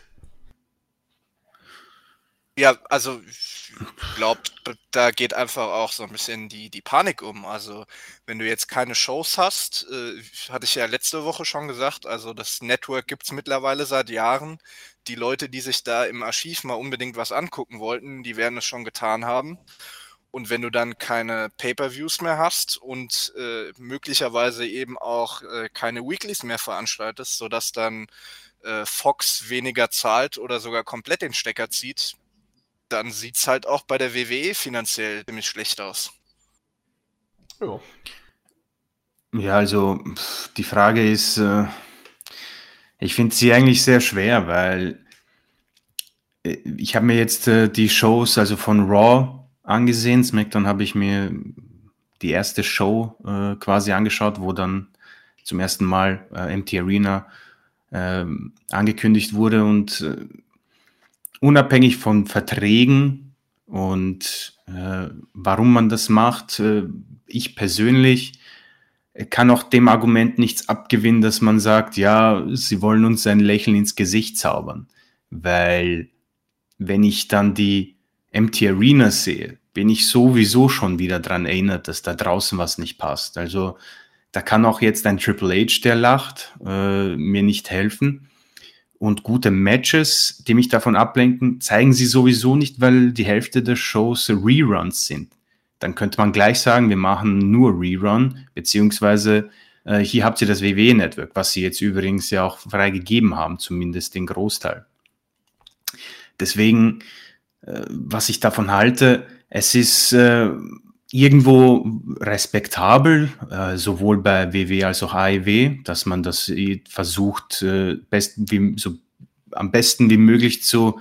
Ja, also ich glaube, da geht einfach auch so ein bisschen die, die Panik um. Also wenn du jetzt keine Shows hast, äh, hatte ich ja letzte Woche schon gesagt, also das Network gibt's mittlerweile seit Jahren. Die Leute, die sich da im Archiv mal unbedingt was angucken wollten, die werden es schon getan haben. Und wenn du dann keine Pay-per-Views mehr hast und äh, möglicherweise eben auch äh, keine Weeklies mehr veranstaltest, sodass dann äh, Fox weniger zahlt oder sogar komplett den Stecker zieht, dann sieht es halt auch bei der WWE finanziell ziemlich schlecht aus. Ja. Ja, also die Frage ist, äh, ich finde sie eigentlich sehr schwer, weil äh, ich habe mir jetzt äh, die Shows also von Raw angesehen. SmackDown habe ich mir die erste Show quasi angeschaut, wo dann zum ersten Mal MT Arena äh, angekündigt wurde und unabhängig von Verträgen und äh, warum man das macht, äh, ich persönlich kann auch dem Argument nichts abgewinnen, dass man sagt, ja, sie wollen uns ein Lächeln ins Gesicht zaubern, weil wenn ich dann die MT Arena sehe, bin ich sowieso schon wieder dran erinnert, dass da draußen was nicht passt. Also da kann auch jetzt ein Triple H, der lacht, äh, mir nicht helfen. Und gute Matches, die mich davon ablenken, zeigen sie sowieso nicht, weil die Hälfte der Shows Reruns sind. Dann könnte man gleich sagen, wir machen nur Rerun, beziehungsweise äh, hier habt ihr das WWE-Network, was sie jetzt übrigens ja auch freigegeben haben, zumindest den Großteil. Deswegen, äh, was ich davon halte, es ist äh, irgendwo respektabel, äh, sowohl bei WW als auch AEW, dass man das versucht, äh, best, wie, so, am besten wie möglich zu,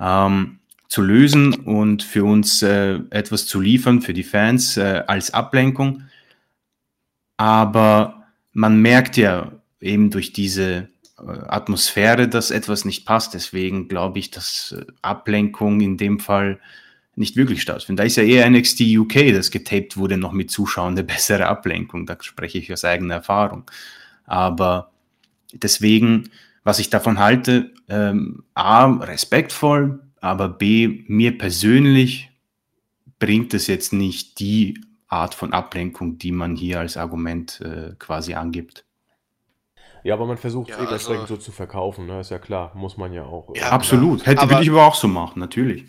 ähm, zu lösen und für uns äh, etwas zu liefern, für die Fans äh, als Ablenkung. Aber man merkt ja eben durch diese äh, Atmosphäre, dass etwas nicht passt. Deswegen glaube ich, dass äh, Ablenkung in dem Fall nicht wirklich stattfindet. Da ist ja eher NXT UK, das getaped wurde, noch mit Zuschauern eine bessere Ablenkung. Da spreche ich aus eigener Erfahrung. Aber deswegen, was ich davon halte, ähm, A, respektvoll, aber B, mir persönlich bringt es jetzt nicht die Art von Ablenkung, die man hier als Argument äh, quasi angibt. Ja, aber man versucht ja, es also, so zu verkaufen, ne? ist ja klar, muss man ja auch. Ja, absolut. Hätte, würde ich aber auch so machen, natürlich.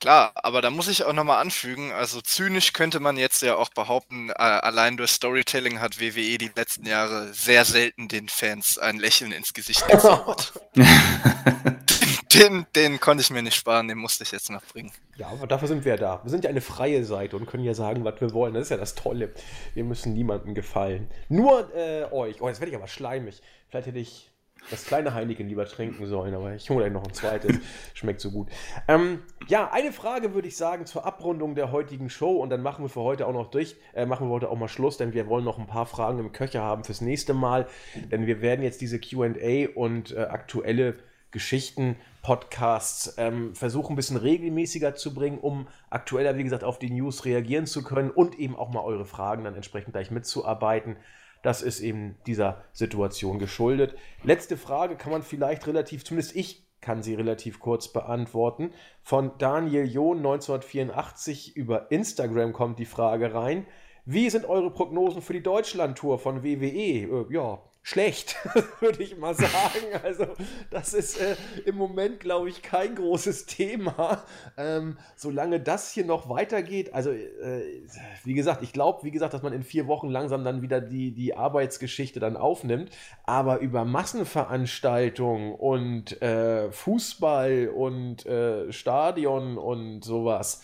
Klar, aber da muss ich auch nochmal anfügen, also zynisch könnte man jetzt ja auch behaupten, äh, allein durch Storytelling hat WWE die letzten Jahre sehr selten den Fans ein Lächeln ins Gesicht gezaubert. den, den konnte ich mir nicht sparen, den musste ich jetzt noch bringen. Ja, aber dafür sind wir ja da. Wir sind ja eine freie Seite und können ja sagen, was wir wollen. Das ist ja das Tolle. Wir müssen niemandem gefallen. Nur äh, euch. Oh, jetzt werde ich aber schleimig. Vielleicht hätte ich das kleine Heineken lieber trinken sollen, aber ich hole noch ein zweites. Schmeckt so gut. Ähm, ja, eine Frage würde ich sagen zur Abrundung der heutigen Show und dann machen wir für heute auch noch durch, äh, machen wir heute auch mal Schluss, denn wir wollen noch ein paar Fragen im Köcher haben fürs nächste Mal, denn wir werden jetzt diese QA und äh, aktuelle Geschichten, Podcasts ähm, versuchen ein bisschen regelmäßiger zu bringen, um aktueller, wie gesagt, auf die News reagieren zu können und eben auch mal eure Fragen dann entsprechend gleich mitzuarbeiten. Das ist eben dieser Situation geschuldet. Letzte Frage kann man vielleicht relativ, zumindest ich kann sie relativ kurz beantworten. Von Daniel John 1984 über Instagram kommt die Frage rein. Wie sind eure Prognosen für die Deutschlandtour von WWE? Äh, ja, schlecht, würde ich mal sagen. Also, das ist äh, im Moment, glaube ich, kein großes Thema. Ähm, solange das hier noch weitergeht, also, äh, wie gesagt, ich glaube, wie gesagt, dass man in vier Wochen langsam dann wieder die, die Arbeitsgeschichte dann aufnimmt. Aber über Massenveranstaltungen und äh, Fußball und äh, Stadion und sowas,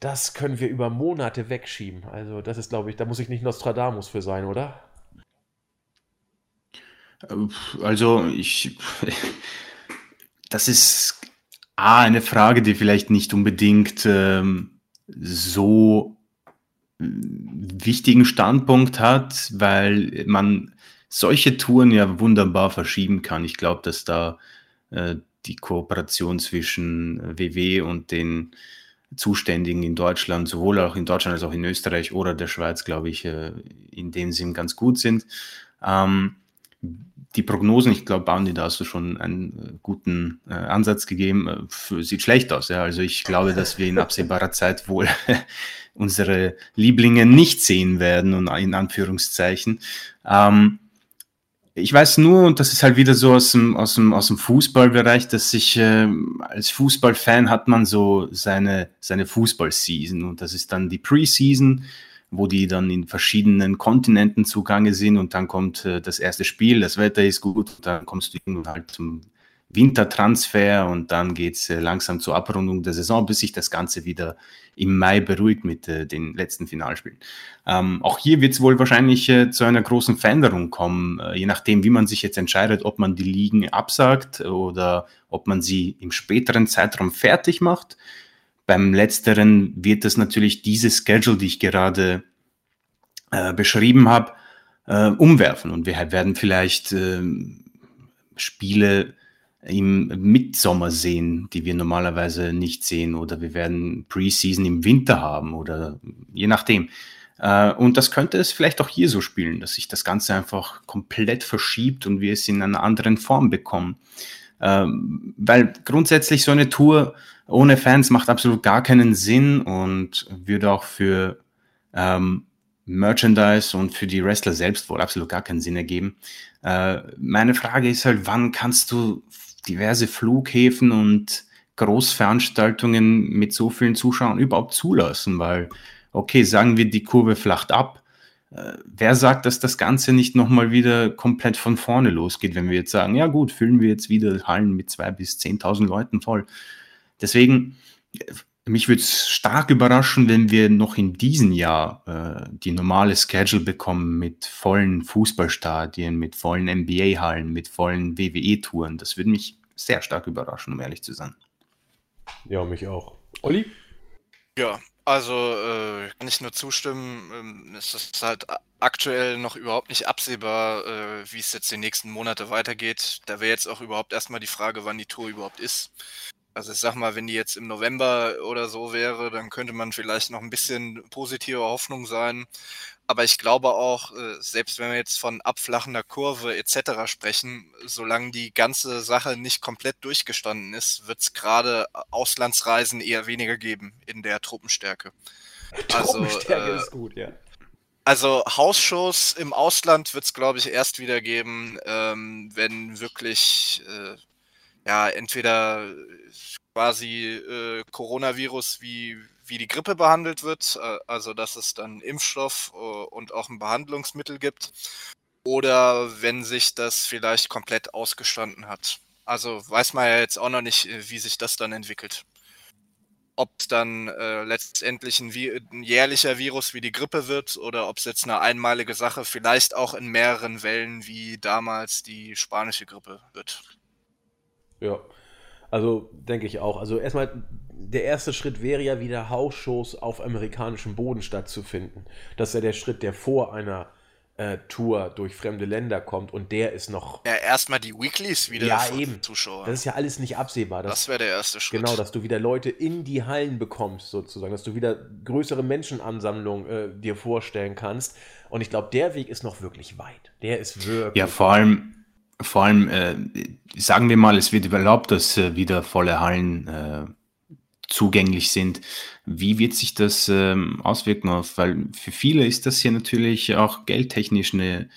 das können wir über Monate wegschieben. Also, das ist, glaube ich, da muss ich nicht Nostradamus für sein, oder? Also ich, das ist A, eine Frage, die vielleicht nicht unbedingt ähm, so wichtigen Standpunkt hat, weil man solche Touren ja wunderbar verschieben kann. Ich glaube, dass da äh, die Kooperation zwischen WW und den Zuständigen in Deutschland, sowohl auch in Deutschland als auch in Österreich oder der Schweiz, glaube ich, äh, in dem Sinn ganz gut sind. Ähm, die Prognosen, ich glaube, Bounty, da hast du schon einen äh, guten äh, Ansatz gegeben, äh, sieht schlecht aus. Ja? Also ich glaube, dass wir in absehbarer Zeit wohl unsere Lieblinge nicht sehen werden und in Anführungszeichen. Ähm, ich weiß nur, und das ist halt wieder so aus dem, aus dem, aus dem Fußballbereich, dass sich äh, als Fußballfan hat man so seine, seine Fußballseason und das ist dann die Preseason, wo die dann in verschiedenen Kontinenten zugange sind und dann kommt äh, das erste Spiel, das Wetter ist gut, dann kommst du irgendwann halt zum Wintertransfer und dann geht's äh, langsam zur Abrundung der Saison, bis sich das Ganze wieder im Mai beruhigt mit äh, den letzten Finalspielen. Ähm, auch hier wird es wohl wahrscheinlich äh, zu einer großen Veränderung kommen, äh, je nachdem, wie man sich jetzt entscheidet, ob man die Ligen absagt oder ob man sie im späteren Zeitraum fertig macht. Beim letzteren wird es natürlich diese Schedule, die ich gerade äh, beschrieben habe, äh, umwerfen und wir werden vielleicht ähm, Spiele im Mitsommer sehen, die wir normalerweise nicht sehen, oder wir werden Preseason im Winter haben oder je nachdem. Äh, und das könnte es vielleicht auch hier so spielen, dass sich das Ganze einfach komplett verschiebt und wir es in einer anderen Form bekommen. Ähm, weil grundsätzlich so eine Tour ohne Fans macht absolut gar keinen Sinn und würde auch für ähm, Merchandise und für die Wrestler selbst wohl absolut gar keinen Sinn ergeben. Äh, meine Frage ist halt, wann kannst du diverse Flughäfen und Großveranstaltungen mit so vielen Zuschauern überhaupt zulassen, weil, okay, sagen wir, die Kurve flacht ab. Äh, wer sagt, dass das Ganze nicht nochmal wieder komplett von vorne losgeht, wenn wir jetzt sagen, ja gut, füllen wir jetzt wieder Hallen mit zwei bis 10.000 Leuten voll. Deswegen, mich würde es stark überraschen, wenn wir noch in diesem Jahr äh, die normale Schedule bekommen mit vollen Fußballstadien, mit vollen NBA-Hallen, mit vollen WWE-Touren. Das würde mich sehr stark überraschen, um ehrlich zu sein. Ja, mich auch. Olli? Ja, also äh, kann ich nur zustimmen. Ähm, es ist halt aktuell noch überhaupt nicht absehbar, äh, wie es jetzt die nächsten Monate weitergeht. Da wäre jetzt auch überhaupt erstmal die Frage, wann die Tour überhaupt ist. Also ich sag mal, wenn die jetzt im November oder so wäre, dann könnte man vielleicht noch ein bisschen positive Hoffnung sein. Aber ich glaube auch, äh, selbst wenn wir jetzt von abflachender Kurve etc. sprechen, solange die ganze Sache nicht komplett durchgestanden ist, wird es gerade Auslandsreisen eher weniger geben in der Truppenstärke. Also, Truppenstärke äh, ist gut, ja. Also Hausshows im Ausland wird es, glaube ich, erst wieder geben, ähm, wenn wirklich äh, ja, entweder quasi äh, Coronavirus wie, wie die Grippe behandelt wird, äh, also dass es dann Impfstoff äh, und auch ein Behandlungsmittel gibt, oder wenn sich das vielleicht komplett ausgestanden hat. Also weiß man ja jetzt auch noch nicht, äh, wie sich das dann entwickelt. Ob es dann äh, letztendlich ein, ein, jährlicher Virus wie die Grippe wird oder ob es jetzt eine einmalige Sache vielleicht auch in mehreren Wellen wie damals die spanische Grippe wird. Ja, also denke ich auch. Also erstmal, der erste Schritt wäre ja wieder Hausshows auf amerikanischem Boden stattzufinden. Das ist ja der Schritt, der vor einer äh, Tour durch fremde Länder kommt und der ist noch. Ja, erstmal die Weeklies wieder ja, eben. Zuschauer. Das ist ja alles nicht absehbar. Dass, das wäre der erste Schritt. Genau, dass du wieder Leute in die Hallen bekommst, sozusagen, dass du wieder größere Menschenansammlungen äh, dir vorstellen kannst. Und ich glaube, der Weg ist noch wirklich weit. Der ist wirklich. Ja, vor allem vor allem, äh, sagen wir mal, es wird erlaubt, dass äh, wieder volle Hallen äh, zugänglich sind. Wie wird sich das ähm, auswirken auf? Weil für viele ist das hier natürlich auch geldtechnisch eine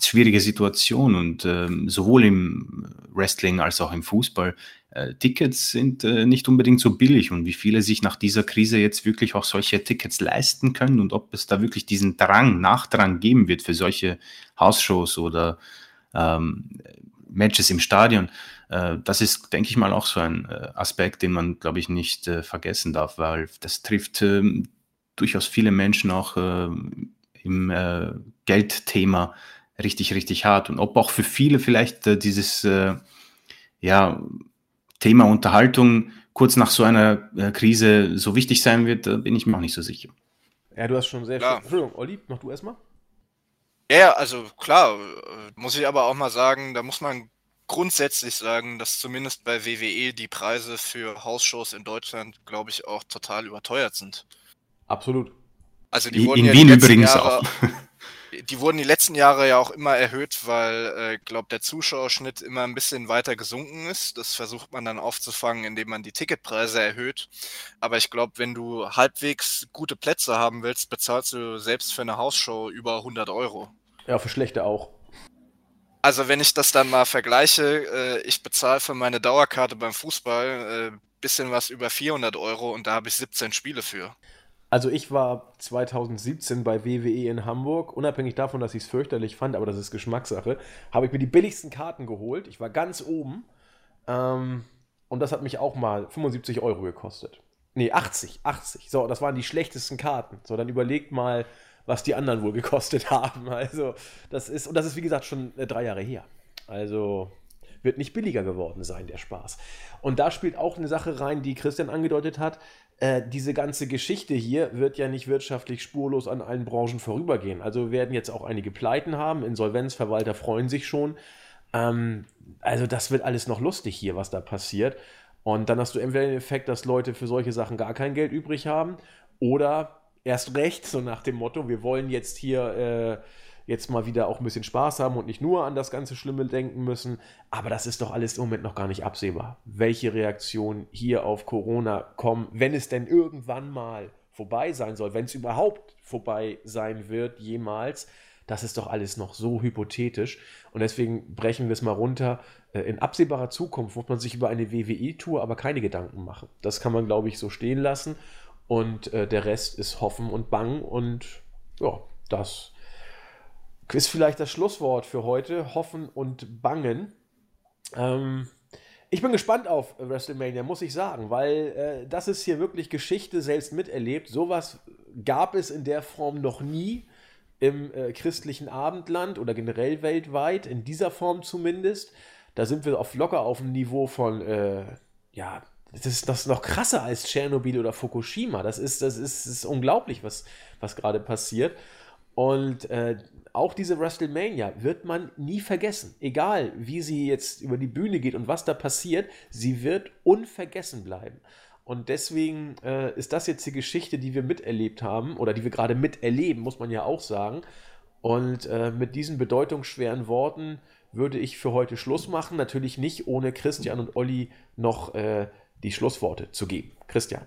schwierige Situation und ähm, sowohl im Wrestling als auch im Fußball. Äh, Tickets sind äh, nicht unbedingt so billig und wie viele sich nach dieser Krise jetzt wirklich auch solche Tickets leisten können und ob es da wirklich diesen Drang, Nachdrang geben wird für solche Hausshows oder ähm, Matches im Stadion. Äh, das ist, denke ich mal, auch so ein äh, Aspekt, den man, glaube ich, nicht äh, vergessen darf, weil das trifft ähm, durchaus viele Menschen auch äh, im äh, Geldthema richtig, richtig hart. Und ob auch für viele vielleicht äh, dieses ja, Thema Unterhaltung kurz nach so einer Krise so wichtig sein wird, bin ich mir auch nicht so sicher. Ja, du hast schon sehr ja. Entschuldigung, Olli, mach du erstmal. Ja, also klar, muss ich aber auch mal sagen, da muss man grundsätzlich sagen, dass zumindest bei WWE die Preise für Hausshows in Deutschland, glaube ich, auch total überteuert sind. Absolut. Also die wurden in ja Wien übrigens Jahre, auch. Die wurden die letzten Jahre ja auch immer erhöht, weil, äh, glaube der Zuschauerschnitt immer ein bisschen weiter gesunken ist. Das versucht man dann aufzufangen, indem man die Ticketpreise erhöht. Aber ich glaube, wenn du halbwegs gute Plätze haben willst, bezahlst du selbst für eine Hausshow über 100 Euro. Ja, für schlechte auch. Also wenn ich das dann mal vergleiche, äh, ich bezahle für meine Dauerkarte beim Fußball äh, bisschen was über 400 Euro und da habe ich 17 Spiele für. Also ich war 2017 bei WWE in Hamburg, unabhängig davon, dass ich es fürchterlich fand, aber das ist Geschmackssache, habe ich mir die billigsten Karten geholt. Ich war ganz oben ähm, und das hat mich auch mal 75 Euro gekostet. Nee, 80, 80. So, das waren die schlechtesten Karten. So, dann überlegt mal, was die anderen wohl gekostet haben. Also, das ist, und das ist wie gesagt schon äh, drei Jahre her. Also, wird nicht billiger geworden sein, der Spaß. Und da spielt auch eine Sache rein, die Christian angedeutet hat. Äh, diese ganze Geschichte hier wird ja nicht wirtschaftlich spurlos an allen Branchen vorübergehen. Also wir werden jetzt auch einige Pleiten haben, Insolvenzverwalter freuen sich schon. Ähm, also das wird alles noch lustig hier, was da passiert. Und dann hast du entweder den Effekt, dass Leute für solche Sachen gar kein Geld übrig haben oder erst recht, so nach dem Motto, wir wollen jetzt hier äh, jetzt mal wieder auch ein bisschen Spaß haben und nicht nur an das ganze Schlimme denken müssen. Aber das ist doch alles im Moment noch gar nicht absehbar, welche Reaktionen hier auf Corona kommen, wenn es denn irgendwann mal vorbei sein soll, wenn es überhaupt vorbei sein wird, jemals. Das ist doch alles noch so hypothetisch. Und deswegen brechen wir es mal runter. Äh, in absehbarer Zukunft muss man sich über eine WWE-Tour aber keine Gedanken machen. Das kann man, glaube ich, so stehen lassen. Und äh, der Rest ist Hoffen und Bangen. Und ja, das ist vielleicht das Schlusswort für heute. Hoffen und Bangen. Ähm, ich bin gespannt auf WrestleMania, muss ich sagen, weil äh, das ist hier wirklich Geschichte selbst miterlebt. Sowas gab es in der Form noch nie im äh, christlichen Abendland oder generell weltweit, in dieser Form zumindest. Da sind wir auf locker auf dem Niveau von, äh, ja, das ist, noch krasser als Tschernobyl oder Fukushima. Das ist, das ist, ist unglaublich, was, was gerade passiert. Und äh, auch diese WrestleMania wird man nie vergessen. Egal, wie sie jetzt über die Bühne geht und was da passiert, sie wird unvergessen bleiben. Und deswegen äh, ist das jetzt die Geschichte, die wir miterlebt haben oder die wir gerade miterleben, muss man ja auch sagen. Und äh, mit diesen bedeutungsschweren Worten würde ich für heute Schluss machen. Natürlich nicht, ohne Christian und Olli noch äh, die Schlussworte zu geben. Christian.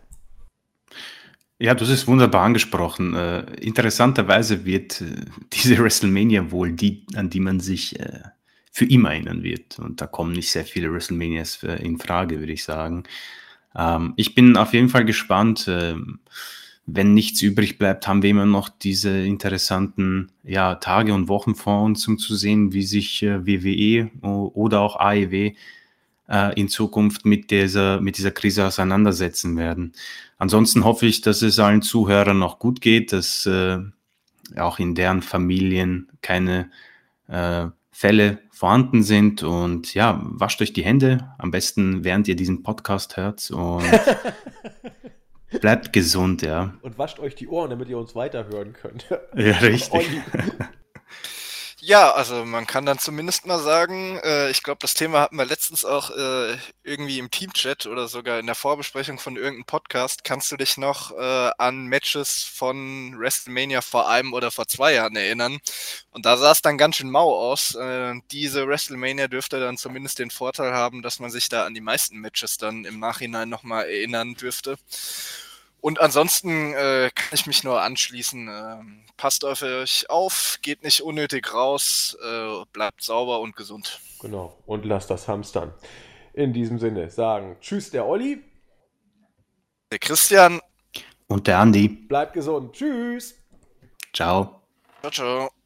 Ja, hast es wunderbar angesprochen. Äh, interessanterweise wird äh, diese WrestleMania wohl die, an die man sich äh, für immer erinnern wird. Und da kommen nicht sehr viele WrestleManias äh, in Frage, würde ich sagen. Ähm, ich bin auf jeden Fall gespannt. Ähm, wenn nichts übrig bleibt, haben wir immer noch diese interessanten ja, Tage und Wochen vor uns, um zu sehen, wie sich äh, WWE oder auch AEW äh, in Zukunft mit dieser, mit dieser Krise auseinandersetzen werden. Ansonsten hoffe ich, dass es allen Zuhörern noch gut geht, dass äh, auch in deren Familien keine äh, Fälle vorhanden sind. Und ja, wascht euch die Hände, am besten während ihr diesen Podcast hört. Und bleibt gesund, ja. Und wascht euch die Ohren, damit ihr uns weiterhören könnt. Ja, richtig. Ja, also man kann dann zumindest mal sagen, äh, ich glaube, das Thema hatten wir letztens auch äh, irgendwie im Teamchat oder sogar in der Vorbesprechung von irgendeinem Podcast. Kannst du dich noch äh, an Matches von WrestleMania vor einem oder vor zwei Jahren erinnern? Und da sah es dann ganz schön mau aus. Äh, diese WrestleMania dürfte dann zumindest den Vorteil haben, dass man sich da an die meisten Matches dann im Nachhinein nochmal erinnern dürfte. Und ansonsten äh, kann ich mich nur anschließen. Ähm, passt auf euch auf, geht nicht unnötig raus, äh, bleibt sauber und gesund. Genau, und lasst das Hamstern. In diesem Sinne sagen Tschüss, der Olli. Der Christian. Und der Andi. Bleibt gesund. Tschüss. Ciao. Ciao, ciao.